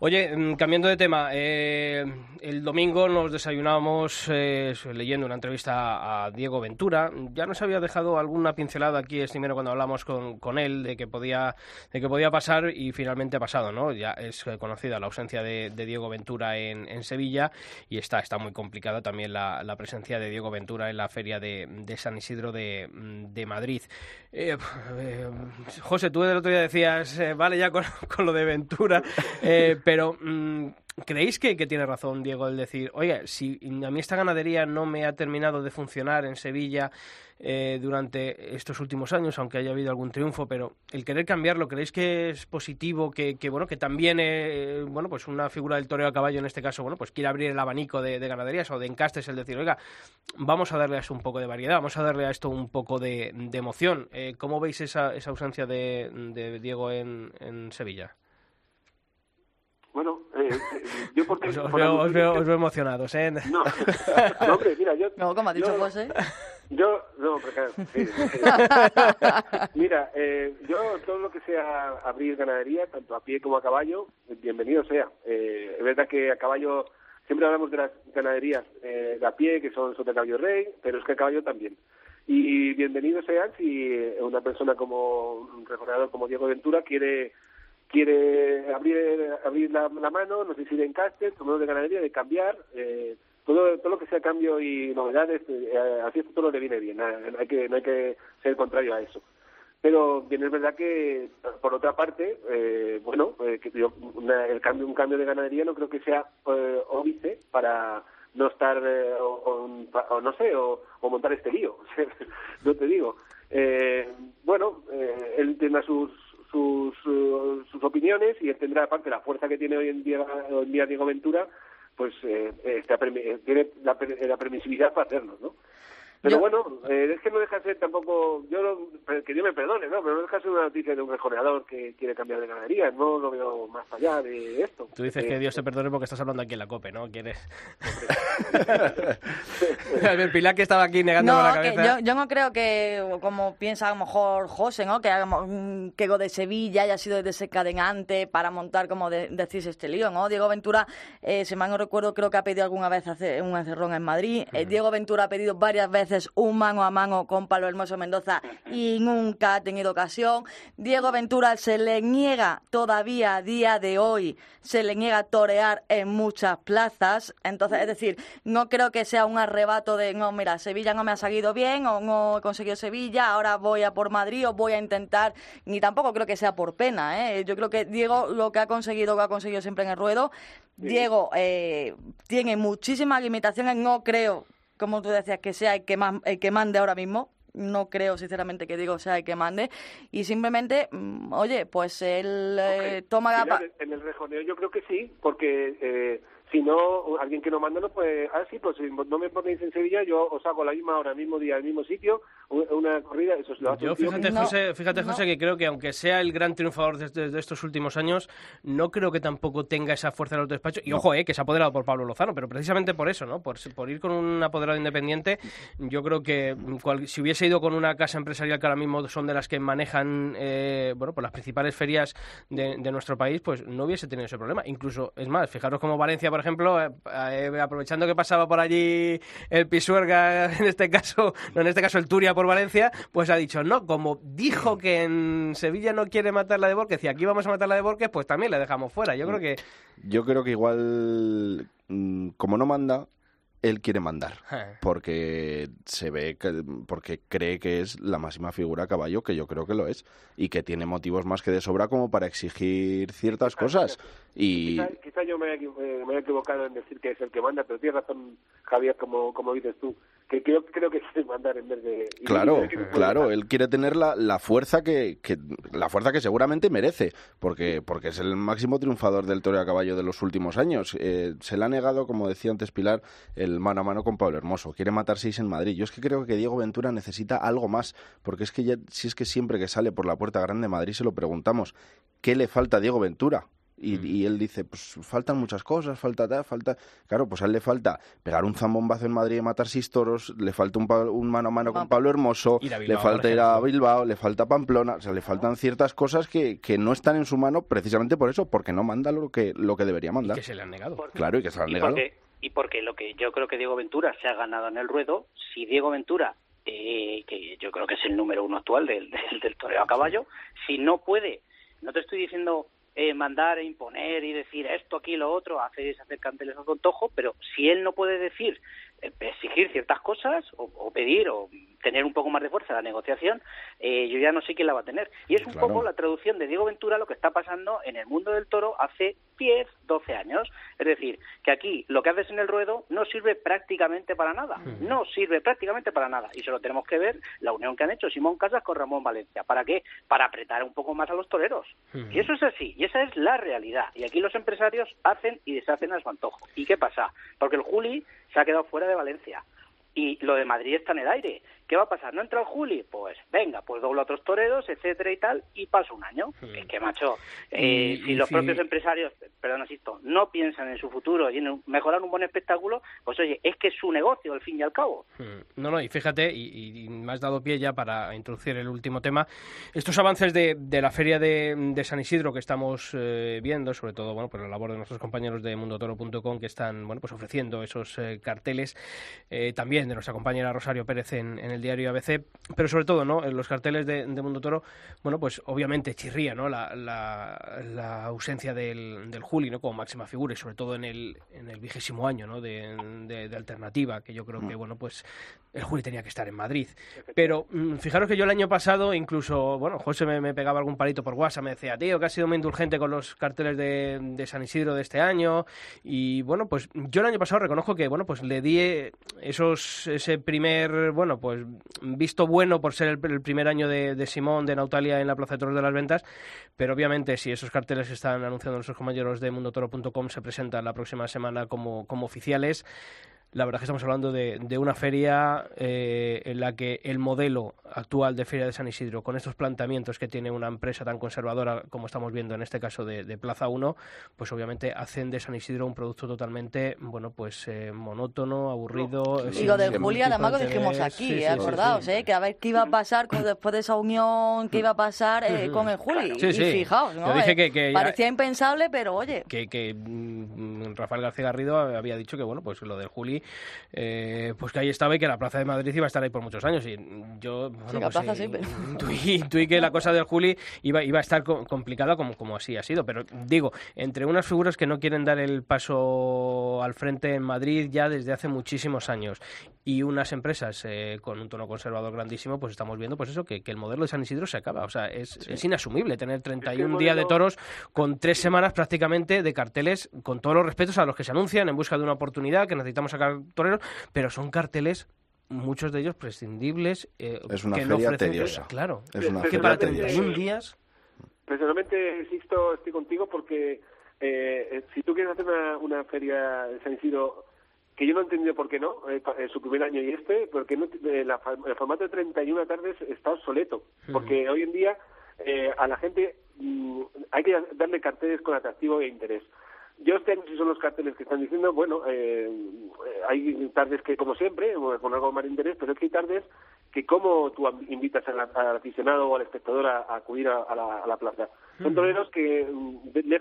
S1: Oye, mm, cambiando de tema, eh, el domingo nos desayunamos eh, leyendo una entrevista a Diego Ventura. Ya nos había dejado alguna pincelada aquí, primero cuando hablamos con, con él, de que podía de que podía pasar y finalmente ha pasado, ¿no? Ya es eh, conocida la ausencia de, Diego Ventura en, Sevilla y está, está muy complicada también la, presencia de Diego Ventura en la feria de, de San Isidro de, de Madrid. Eh, eh, José, tú el otro día decías, eh, vale ya con, con lo de Ventura, eh, pero mm, ¿Creéis que, que, tiene razón Diego el decir, oye, si a mí esta ganadería no me ha terminado de funcionar en Sevilla eh, durante estos últimos años, aunque haya habido algún triunfo, pero el querer cambiarlo, ¿creéis que es positivo? Que, que bueno, que también, eh, bueno, pues una figura del toreo a caballo en este caso, bueno, pues quiere abrir el abanico de, ganaderías o de encastes, el decir, oiga, vamos a darle a esto un poco de variedad, vamos a darle a esto un poco de, emoción. Eh, ¿Cómo veis esa, esa ausencia de, de Diego en, en Sevilla?
S12: Yo porque...
S1: Os, veo, os, veo, emocionados, ¿eh?
S12: No, hombre, mira, yo...
S4: No, como ha dicho José.
S12: Yo, no, porque... Sí, mira, eh, yo todo lo que sea abrir ganadería, tanto a pie como a caballo, bienvenido sea. Eh, es verdad que a caballo, siempre hablamos de las ganaderías eh, de a pie, que son sobre caballo rey, pero es que a caballo también. Y bienvenido sean si una persona como un recorredor como Diego Ventura quiere quiere abrir abrir la, mano, no sé si de encaste, como de ganadería, de cambiar, eh, todo, todo lo que sea cambio y novedades, eh, así esto todo le viene bien, no hay que, no hay que ser contrario a eso. Pero bien es verdad que, por otra parte, eh, bueno, eh, que el cambio, un cambio de ganadería no creo que sea eh, óbice para no estar, eh, o, o, no sé, o, o montar este lío, no te digo. Eh, bueno, eh, él tiene sus sus, sus opiniones y él tendrá, aparte, la fuerza que tiene hoy en día, Diego Ventura, pues eh, está, tiene la, la permisividad para hacerlo, ¿no? Pero bueno, eh, es que no deja de ser tampoco, yo que Dios me perdone, ¿no? Pero no deja de ser una noticia de un rejoneador que quiere cambiar de ganadería, no lo veo más allá de esto.
S1: Tú dices que Dios te perdone porque estás hablando aquí en la COPE, ¿no? ¿Quieres? el Pilar que estaba aquí negando
S4: no,
S1: la cabeza.
S4: Que yo, yo, no creo que, como piensa a lo mejor José, ¿no? Que, que Go de Sevilla haya sido desencadenante para montar, como de, decís, este lío, ¿no? Diego Ventura, eh, si mal no recuerdo, creo que ha pedido alguna vez hacer un encerrón en Madrid. Eh, Diego Ventura ha pedido varias veces un mano a mano con Pablo Hermoso Mendoza y nunca ha tenido ocasión. Diego Ventura se le niega todavía a día de hoy, se le niega torear en muchas plazas. Entonces, es decir, no creo que sea un arrebato de, no, mira, Sevilla no me ha salido bien o no he conseguido Sevilla, ahora voy a por Madrid o voy a intentar, ni tampoco creo que sea por pena. ¿eh? Yo creo que Diego lo que ha conseguido, lo ha conseguido siempre en el ruedo. Diego eh, tiene muchísimas limitaciones, no creo como tú decías, que sea el que, el que mande ahora mismo. No creo, sinceramente, que digo sea el que mande. Y simplemente, mm, oye, pues él eh, toma
S12: la... En el rejoneo yo creo que sí, porque... Eh, si no, alguien que no manda no puede, ah, sí, pues si no me ponéis en Sevilla, yo os hago la misma hora, mismo día, al mismo sitio, una corrida, eso es lo hace
S1: Yo fíjate, José, fíjate José, que creo que aunque sea el gran triunfador de, estos últimos años, no creo que tampoco tenga esa fuerza en los despachos. Y ojo, eh, que se ha apoderado por Pablo Lozano, pero precisamente por eso, ¿no? Por, por ir con un apoderado independiente, yo creo que si hubiese ido con una casa empresarial que ahora mismo son de las que manejan, eh, bueno, pues las principales ferias de, de nuestro país, pues no hubiese tenido ese problema. Incluso, es más, fijaros como Valencia, por ejemplo, eh, eh, aprovechando que pasaba por allí el Pisuerga, en este caso, no en este caso el Turia por Valencia, pues ha dicho, no, como dijo que en Sevilla no quiere matar la de Borges y aquí vamos a matar la de Borges, pues también la dejamos fuera. Yo creo que...
S5: Yo creo que igual, mm, como no manda, él quiere mandar eh. porque se ve que, porque cree que es la máxima figura a caballo que yo creo que lo es y que tiene motivos más que de sobra como para exigir ciertas cosas y
S12: quizá, yo me, me, he equivocado en decir que es el que manda pero tiene razón Javier como como dices tú que creo, creo que quiere mandar en vez de
S5: claro claro él quiere tener la, la fuerza que, que, la fuerza que seguramente merece porque porque es el máximo triunfador del toro a caballo de los últimos años. Eh, se le ha negado como decía antes Pilar el mano a mano con Pablo Hermoso. Quiere matar seis en Madrid. Yo es que creo que Diego Ventura necesita algo más porque es que ya si es que siempre que sale por la puerta grande de Madrid se lo preguntamos qué le falta a Diego Ventura y, mm. y, él dice, pues faltan muchas cosas, falta tal, falta... Claro, pues a él le falta pegar un zambombazo en Madrid y matar seis toros, le falta un, un mano a mano con Pablo Hermoso, le falta ir a Bilbao, le falta Pamplona, o sea, le faltan ciertas cosas que, que no están en su mano precisamente por eso, porque no manda lo que, lo que debería mandar.
S1: Y que se le han negado.
S5: Claro, y que se le han negado.
S11: y porque lo que yo creo que Diego Ventura se ha ganado en el ruedo, si Diego Ventura eh, que yo creo que es el número uno actual del, del, del toreo a caballo, si no puede, no te estoy diciendo eh, mandar e imponer y decir esto, aquí, lo otro, hacer, hacer canteles a contojo, pero si él no puede decir, eh, exigir ciertas cosas o, pedir o tener un poco más de fuerza la negociación, eh, yo ya no sé quién la va a tener. Y es un poco la traducción de Diego Ventura lo que está pasando en el mundo del toro hace 10, 12 años. Es decir, que aquí lo que haces en el ruedo no sirve prácticamente para nada. No sirve prácticamente para nada. Y solo tenemos que ver la unión que han hecho Simón Casas con Ramón Valencia. ¿Para qué? Para apretar un poco más a los toreros. Y eso es así. Y esa es la realidad. Y aquí los empresarios hacen y deshacen a su antojo. ¿Y qué pasa? Porque el Juli se ha quedado fuera de Valencia. Y lo de Madrid está en el aire. ¿Qué va a pasar? ¿No entra el Juli? Pues venga, pues dobla otros toreros, etcétera y tal, y pasa un año. Es que, macho, eh,
S1: Y-
S11: si
S1: y
S11: los propios empresarios, perdón, asisto, no piensan en su futuro y en mejorar un buen espectáculo, pues oye, es que es su negocio, al fin y al cabo.
S1: Mm, No, no, y fíjate, y, y me has dado pie ya para introducir el último tema, estos avances de, de la feria de, de San Isidro que estamos eh, viendo, sobre todo, bueno, por la labor de nuestros compañeros de mundotoro.com que están, bueno, pues ofreciendo esos eh, carteles, eh, también de nuestra compañera Rosario Pérez en, en el diario ABC, pero sobre todo, ¿no? En los carteles de, de Mundo Toro, bueno, pues obviamente chirría, ¿no? La, la- la ausencia del, del Juli, ¿no? Como máxima figura y sobre todo en el, en el vigésimo año, ¿no? De, de- de alternativa, que yo creo que, bueno, pues el Juli tenía que estar en Madrid. Pero mm, fijaros que yo el año pasado, incluso, bueno, José me, me pegaba algún palito por WhatsApp, me decía, tío, que has sido muy indulgente con los carteles de, de San Isidro de este año. Y bueno, pues yo el año pasado reconozco que, bueno, pues le di esos, ese primer, bueno, pues visto bueno por ser el, primer año de, Simón, de Nautalia en la Plaza de Toros de las Ventas. Pero obviamente, si esos carteles están anunciando nuestros compañeros de mundotoro.com se presentan la próxima semana como, como oficiales, la verdad es que estamos hablando de, de una feria eh, en la que el modelo actual de Feria de San Isidro, con estos planteamientos que tiene una empresa tan conservadora como estamos viendo en este caso de, de Plaza 1, pues obviamente hacen de San Isidro un producto totalmente, bueno, pues eh, monótono, aburrido. sin
S4: Digo, del
S1: ningún
S4: Juli,
S1: tipo
S4: además
S1: de
S4: lo dijimos aquí,
S1: Sí, sí,
S4: ¿eh?
S1: sí,
S4: acordaos,
S1: sí.
S4: ¿eh? que a ver qué iba a pasar con, después de esa unión, qué iba a pasar eh, con el Juli.
S1: Sí,
S4: y fijaos, ¿no?
S1: Yo dije
S4: Eh,
S1: que- que ya-
S4: Parecía impensable, pero oye,
S1: que, que mm, Rafael García Garrido había dicho que bueno pues lo del Juli eh, pues que ahí estaba y que la Plaza de Madrid iba a estar ahí por muchos años. Y yo bueno,
S4: Sí, la
S1: pues,
S4: plaza
S1: eh,
S4: sí, pero-
S1: intuí, intuí que la cosa del Juli iba, iba a estar co- complicada como, como así ha sido. Pero digo entre unas figuras que no quieren dar el paso al frente en Madrid ya desde hace muchísimos años y unas empresas eh, con un tono conservador grandísimo pues estamos viendo pues eso que, que el modelo de San Isidro se acaba. O sea es, es inasumible tener 31 días de
S12: modelo-
S1: toros con tres semanas prácticamente de carteles, con todos los respetos a los que se anuncian en busca de una oportunidad, que necesitamos sacar toreros, pero son carteles, muchos de ellos prescindibles. eh,
S5: Es una
S1: que no
S5: feria
S1: ofrecen-
S5: tediosa.
S1: Claro.
S5: Es una
S1: que
S5: feria
S1: para
S5: tediosa.
S1: 31 días.
S12: Personalmente, Sixto, estoy contigo porque eh, eh, si tú quieres hacer una, una feria de San Isidro, que yo no he entendido por qué no, eh, en su primer año y este, porque no, eh, la el formato de 31 tardes está obsoleto, porque hoy en día eh, a la gente mm, hay que darle carteles con atractivo e interés. Yo este año si son los carteles que están diciendo, bueno, eh, eh, hay tardes que como siempre, con algo más de interés, pero es que hay tardes que como tú invitas al, al aficionado o al espectador a, a acudir a, a la, a la plaza. Son toreros que mm, eh,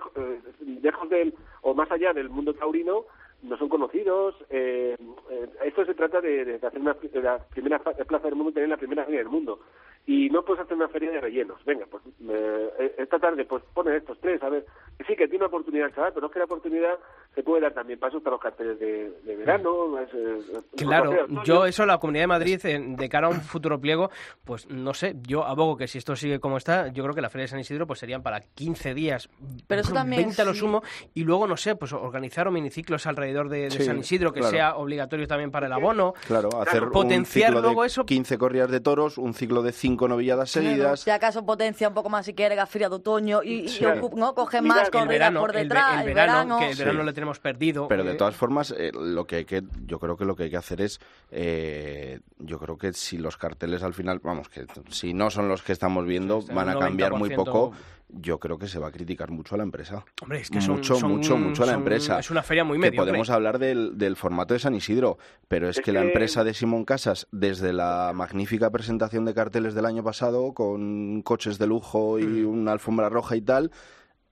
S12: lejos del, o más allá del mundo taurino, no son conocidos. Eh, eh, esto se trata de, de hacer una, de la primera plaza del mundo, tener la primera feria del mundo. Y no puedes hacer una feria de rellenos. Venga, pues eh, esta tarde pues ponen estos tres, a ver. Que sí, que tiene una oportunidad chaval, pero es que la oportunidad se puede dar también pasos para los carteles de, de verano. es, eh,
S1: Claro, yo eso, la Comunidad de Madrid, en- de cara a un futuro pliego, pues no sé, yo abogo que si esto sigue como está, yo creo que la Feria de San Isidro pues serían para 15 días,
S4: Pero eso también
S1: 20 a lo
S4: sí.
S1: sumo, y luego, no sé, pues organizar miniciclos alrededor de, de
S5: Sí,
S1: San Isidro, que
S5: claro.
S1: sea obligatorio también para el abono.
S5: Claro, hacer
S1: potenciar
S5: un ciclo
S1: luego
S5: de
S1: eso
S5: 15 corridas de toros, un ciclo de 5 novilladas seguidas.
S4: si acaso potencia un poco más si quiere la feria de otoño y, y
S5: Sí.
S4: ocu- ¿no? coge
S12: Mira,
S4: más corridas
S1: verano,
S4: por detrás,
S1: el
S4: el
S1: verano,
S4: verano.
S1: que el verano
S5: Sí.
S1: le tenemos perdido.
S5: Pero de
S1: eh,
S5: todas formas, eh, lo que hay que, yo creo que lo que hay que hacer es, eh, yo creo que si los carteles al final, vamos, que si no son los que estamos viendo,
S1: Sí,
S5: van a cambiar muy
S1: 90%.
S5: poco. Yo creo que se va a criticar mucho a la empresa.
S1: Hombre, es que son-
S5: mucho,
S1: son-
S5: mucho, mucho a la
S1: son-
S5: empresa.
S1: es una feria muy
S5: Que
S1: mediocre.
S5: podemos hablar del, del formato de San Isidro, pero es,
S12: Es
S5: que, la empresa de Simón Casas, desde la magnífica presentación de carteles del año pasado, con coches de lujo y
S1: Mm.
S5: una alfombra roja y tal,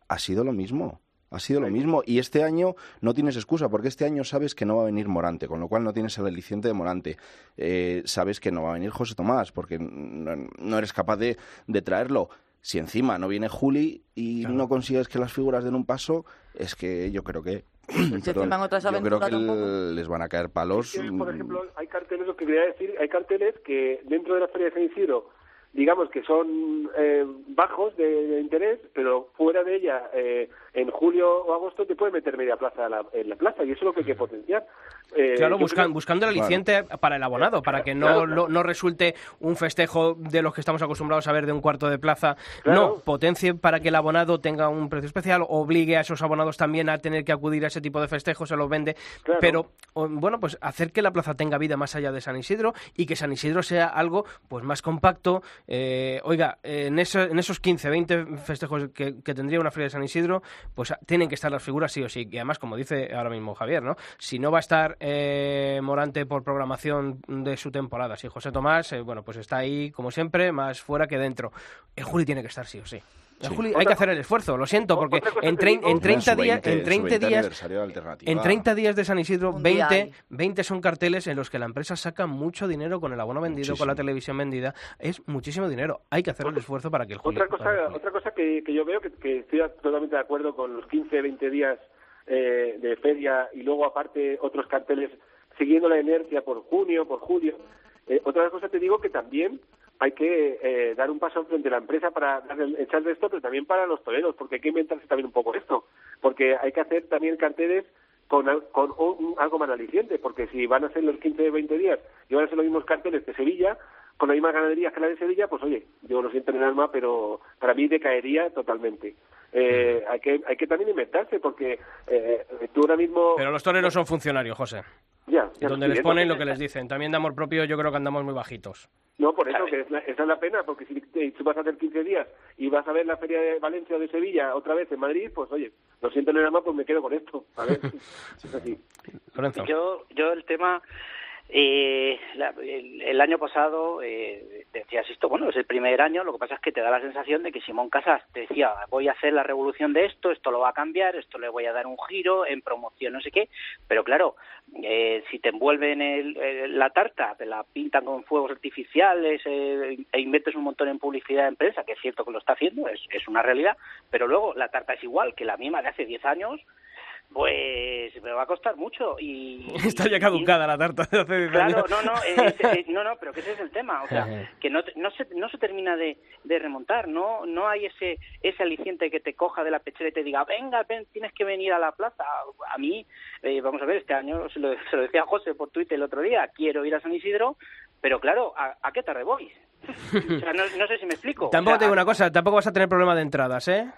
S5: ha sido lo mismo. Ha sido lo mismo. Y este año no tienes excusa, porque este año sabes que no va a venir Morante, con lo cual no tienes el aliciente de Morante. Eh, sabes que no va a venir José Tomás, porque no, no eres capaz de, de traerlo. Si encima no viene Juli y no consigues que las figuras den un paso, es que yo creo que. perdón,
S4: encima en otras
S5: yo creo
S4: aventuras
S5: que
S4: tampoco.
S5: les van a caer palos.
S12: Por ejemplo, hay carteles, lo que quería decir, hay carteles que dentro de la Feria de San Isidro digamos que son eh, bajos de, de interés, pero fuera de ella, eh, en julio o agosto te puede meter media plaza a la- en la plaza y eso es lo que hay que potenciar. Eh,
S1: Claro, buscan-
S12: creo-
S1: buscando el aliciente para el abonado, para que no,
S12: Claro,
S1: no, no resulte un festejo de los que estamos acostumbrados a ver de un cuarto de plaza. No, potencie para que el abonado tenga un precio especial, obligue a esos abonados también a tener que acudir a ese tipo de festejos, se los vende. Pero, bueno, pues hacer que la plaza tenga vida más allá de San Isidro y que San Isidro sea algo pues más compacto. Eh, oiga, en, eso- en esos 15, 20 festejos que, que tendría una feria de San Isidro, pues ah, tienen que estar las figuras sí o sí. Y además, como dice ahora mismo Javier, ¿no? Si no va a estar eh, Morante por programación de su temporada, si José Tomás, eh, bueno, pues está ahí como siempre, más fuera que dentro. El Juli tiene que estar sí o sí. El
S5: Sí.
S1: Juli, hay que hacer el esfuerzo, lo siento, porque en, trein- en 30
S5: Su
S1: días,
S5: 20,
S1: en
S5: su
S1: 30
S5: 20
S1: días,
S5: de Alternativa.
S1: en 30 días de San Isidro,
S4: Un día
S1: 20,
S4: hay.
S1: 20 son carteles en los que la empresa saca mucho dinero con el abono vendido, con la televisión vendida. Es muchísimo dinero. Hay que hacer el esfuerzo para que el Juli...
S12: Otra cosa, otra cosa que, que yo veo que, que estoy totalmente de acuerdo con los 15, 20 días eh, de feria y luego aparte otros carteles siguiendo la inercia por junio, por julio. Eh, otra cosa te digo que también hay que eh, dar un paso al frente de la empresa para darle- echarle esto, pero también para los toreros, porque hay que inventarse también un poco esto, porque hay que hacer también carteles con, con un- algo más aliciente, porque si van a ser los 15, 20 días y van a ser los mismos carteles que Sevilla, con las mismas ganaderías que la de Sevilla, pues oye, yo lo siento en el alma, pero para mí decaería totalmente. Eh, hay que hay que también inventarse, porque eh, tú ahora mismo...
S1: Pero los toreros son funcionarios, José.
S12: Ya, ya
S1: donde les ponen lo que les dicen. También de amor propio yo creo que andamos muy bajitos.
S12: No, por eso, que es la- esa es la pena, porque si te- tú vas a hacer 15 días y vas a ver la feria de Valencia o de Sevilla otra vez en Madrid, pues oye, lo siento en el alma, pues me quedo con esto. A ver, es así.
S1: Lorenzo.
S11: Yo, yo el tema, eh, la- el, año pasado eh, decías esto, bueno, es el primer año, lo que pasa es que te da la sensación de que Simón Casas te decía, voy a hacer la revolución de esto, esto lo va a cambiar, esto le voy a dar un giro en promoción, no sé qué, pero claro, eh, si te envuelven el, el- la tarta, te la pintan con fuegos artificiales eh, e inviertes un montón en publicidad en prensa, que es cierto que lo está haciendo, es, es una realidad, pero luego la tarta es igual que la misma de hace 10 años, pues me va a costar mucho y
S1: Está ya caducada la tarta de hace 10
S11: Claro, no, no, eh, eh, no, no, pero que ese es el tema, o sea, que no, no se, no se termina de, de remontar, no, no hay ese, ese aliciente que te coja de la pechera y te diga, venga, ven, tienes que venir a la plaza. A mí, eh, vamos a ver, este año se lo, se lo decía a José por Twitter el otro día, quiero ir a San Isidro, pero claro, ¿a, a qué tarde voy? O sea, no, no sé si me explico.
S1: Tampoco
S11: O sea,
S1: te digo una cosa, tampoco vas a tener problema de entradas, ¿eh?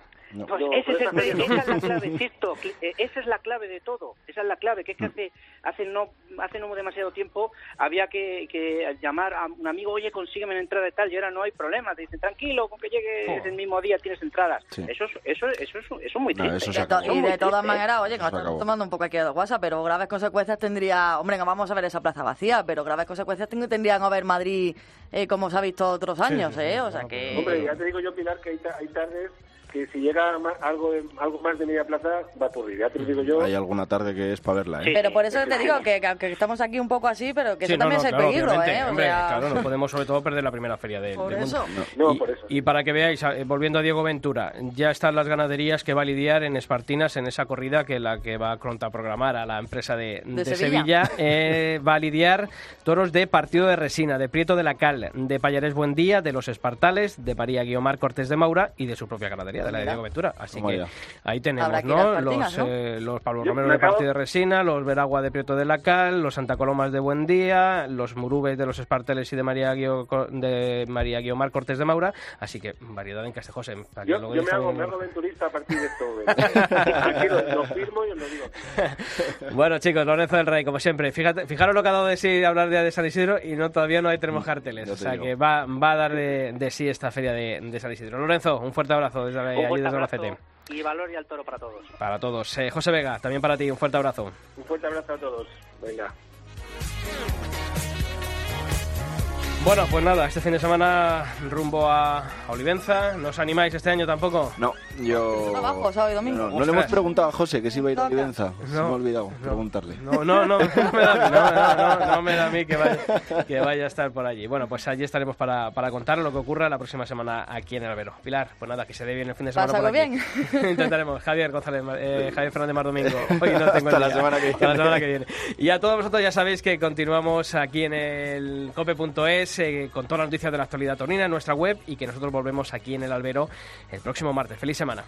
S11: Pues
S12: No,
S11: ese es el-
S12: eso
S11: esa es la clave, insisto, eh, esa es la clave de todo, esa es la clave, que es que hace, hace no hace no demasiado tiempo había que, que llamar a un amigo, oye, consígueme una entrada y tal, y ahora no hay problema, te dicen, tranquilo, con que llegue
S1: Oh.
S11: el mismo día tienes entradas.
S5: Sí.
S11: Eso, es, eso, eso, es, eso es muy
S5: No,
S11: triste.
S5: eso
S4: to-
S5: acabó.
S4: y de todas maneras, oye, que nos
S5: Eso
S4: estamos tomando un poco aquí de WhatsApp, pero graves consecuencias tendría. Hombre, no vamos a ver esa plaza vacía, pero graves consecuencias ten- tendría no ver Madrid eh, como se ha visto otros años,
S1: sí,
S4: ¿eh?
S1: sí,
S4: O sea que.
S12: Hombre, ya te digo yo, Pilar, que hay, ta- hay tardes que si llega algo, de- algo más de media plaza va a ocurrir. Ya te lo digo yo.
S5: Hay alguna tarde que es para verla, ¿eh?
S11: Sí.
S4: Pero por eso te digo que, estamos aquí un poco así, pero que
S1: Sí,
S4: eso
S1: no,
S4: también
S1: no,
S4: es el
S1: claro,
S4: peligro, ¿eh? O
S1: hombre,
S4: sea,
S1: claro, no podemos sobre todo perder la primera feria de-
S4: por
S1: del mundo.
S4: eso.
S12: No,
S1: y,
S12: por eso.
S1: y para que veáis, volviendo a Diego Ventura, ya están las ganaderías que va a lidiar en Espartinas en esa corrida que la que va a contraprogramar a la empresa de,
S4: De
S1: de
S4: Sevilla.
S1: Sevilla. eh, va a lidiar toros de Partido de Resina, de Prieto de la Cal, de Payares Buendía, de los Espartales, de María Guiomar Cortés de Maura y de su propia ganadería, de la de. Diego Ventura. Así que
S5: ya.
S1: ahí tenemos, ¿no?
S4: Espartinas,
S1: Los,
S4: ¿no?
S1: eh, los Pablo
S12: Yo
S1: Romero
S12: me
S1: de Partido de Resina, los Veragua de Prieto de la Cal, los Santa Colomas de Buendía, los Murubes de los Esparteles y de María, Guio- de María Guiomar Cortés de Maura. Así que variedad en Castejose. para
S12: Yo, yo me, hago, me hago aventurista a partir de esto. Aquí lo, lo firmo y os lo digo.
S1: Bueno, chicos, Lorenzo del Rey, como siempre. Fíjate, fijaros lo que ha dado de sí hablar de, de San Isidro y no todavía no hay tenemos carteles.
S5: ya
S1: O
S5: te
S1: sea
S5: digo.
S1: que va, va a dar de, de sí esta feria de, de San Isidro. Lorenzo, un fuerte abrazo desde Desde
S11: y valor y al toro para todos.
S1: Para todos. Eh, José Vega, también para ti, un fuerte abrazo.
S12: Un fuerte abrazo a todos. Venga.
S1: Bueno, pues nada, este fin de semana rumbo a, Olivenza. ¿No os animáis este año tampoco?
S5: No, yo...
S4: Abajo, sábado y domingo.
S5: No, no le hemos preguntado a José que si iba a ir a. Olivenza. Se me ha olvidado
S1: no.
S5: preguntarle.
S1: No, no, no, no me da a mí, no, no, no, no me da a mí que vaya, que vaya a estar por allí. Bueno, pues allí estaremos para, para contar lo que ocurra la próxima semana aquí en el Albero. Pilar, pues nada, que se dé bien el fin de semana por
S4: Pásalo
S1: aquí. Intentaremos. Javier González, eh, Javier Fernández Mar Domingo. Hoy no tengo
S5: Hasta la
S1: día.
S5: semana que
S1: Hasta la
S5: viene.
S1: semana que viene. Y a todos vosotros ya sabéis que continuamos aquí en el cope.es eh, con todas las noticias de la actualidad tonina en nuestra web y que nosotros volvemos aquí en el albero el próximo martes. Feliz semana.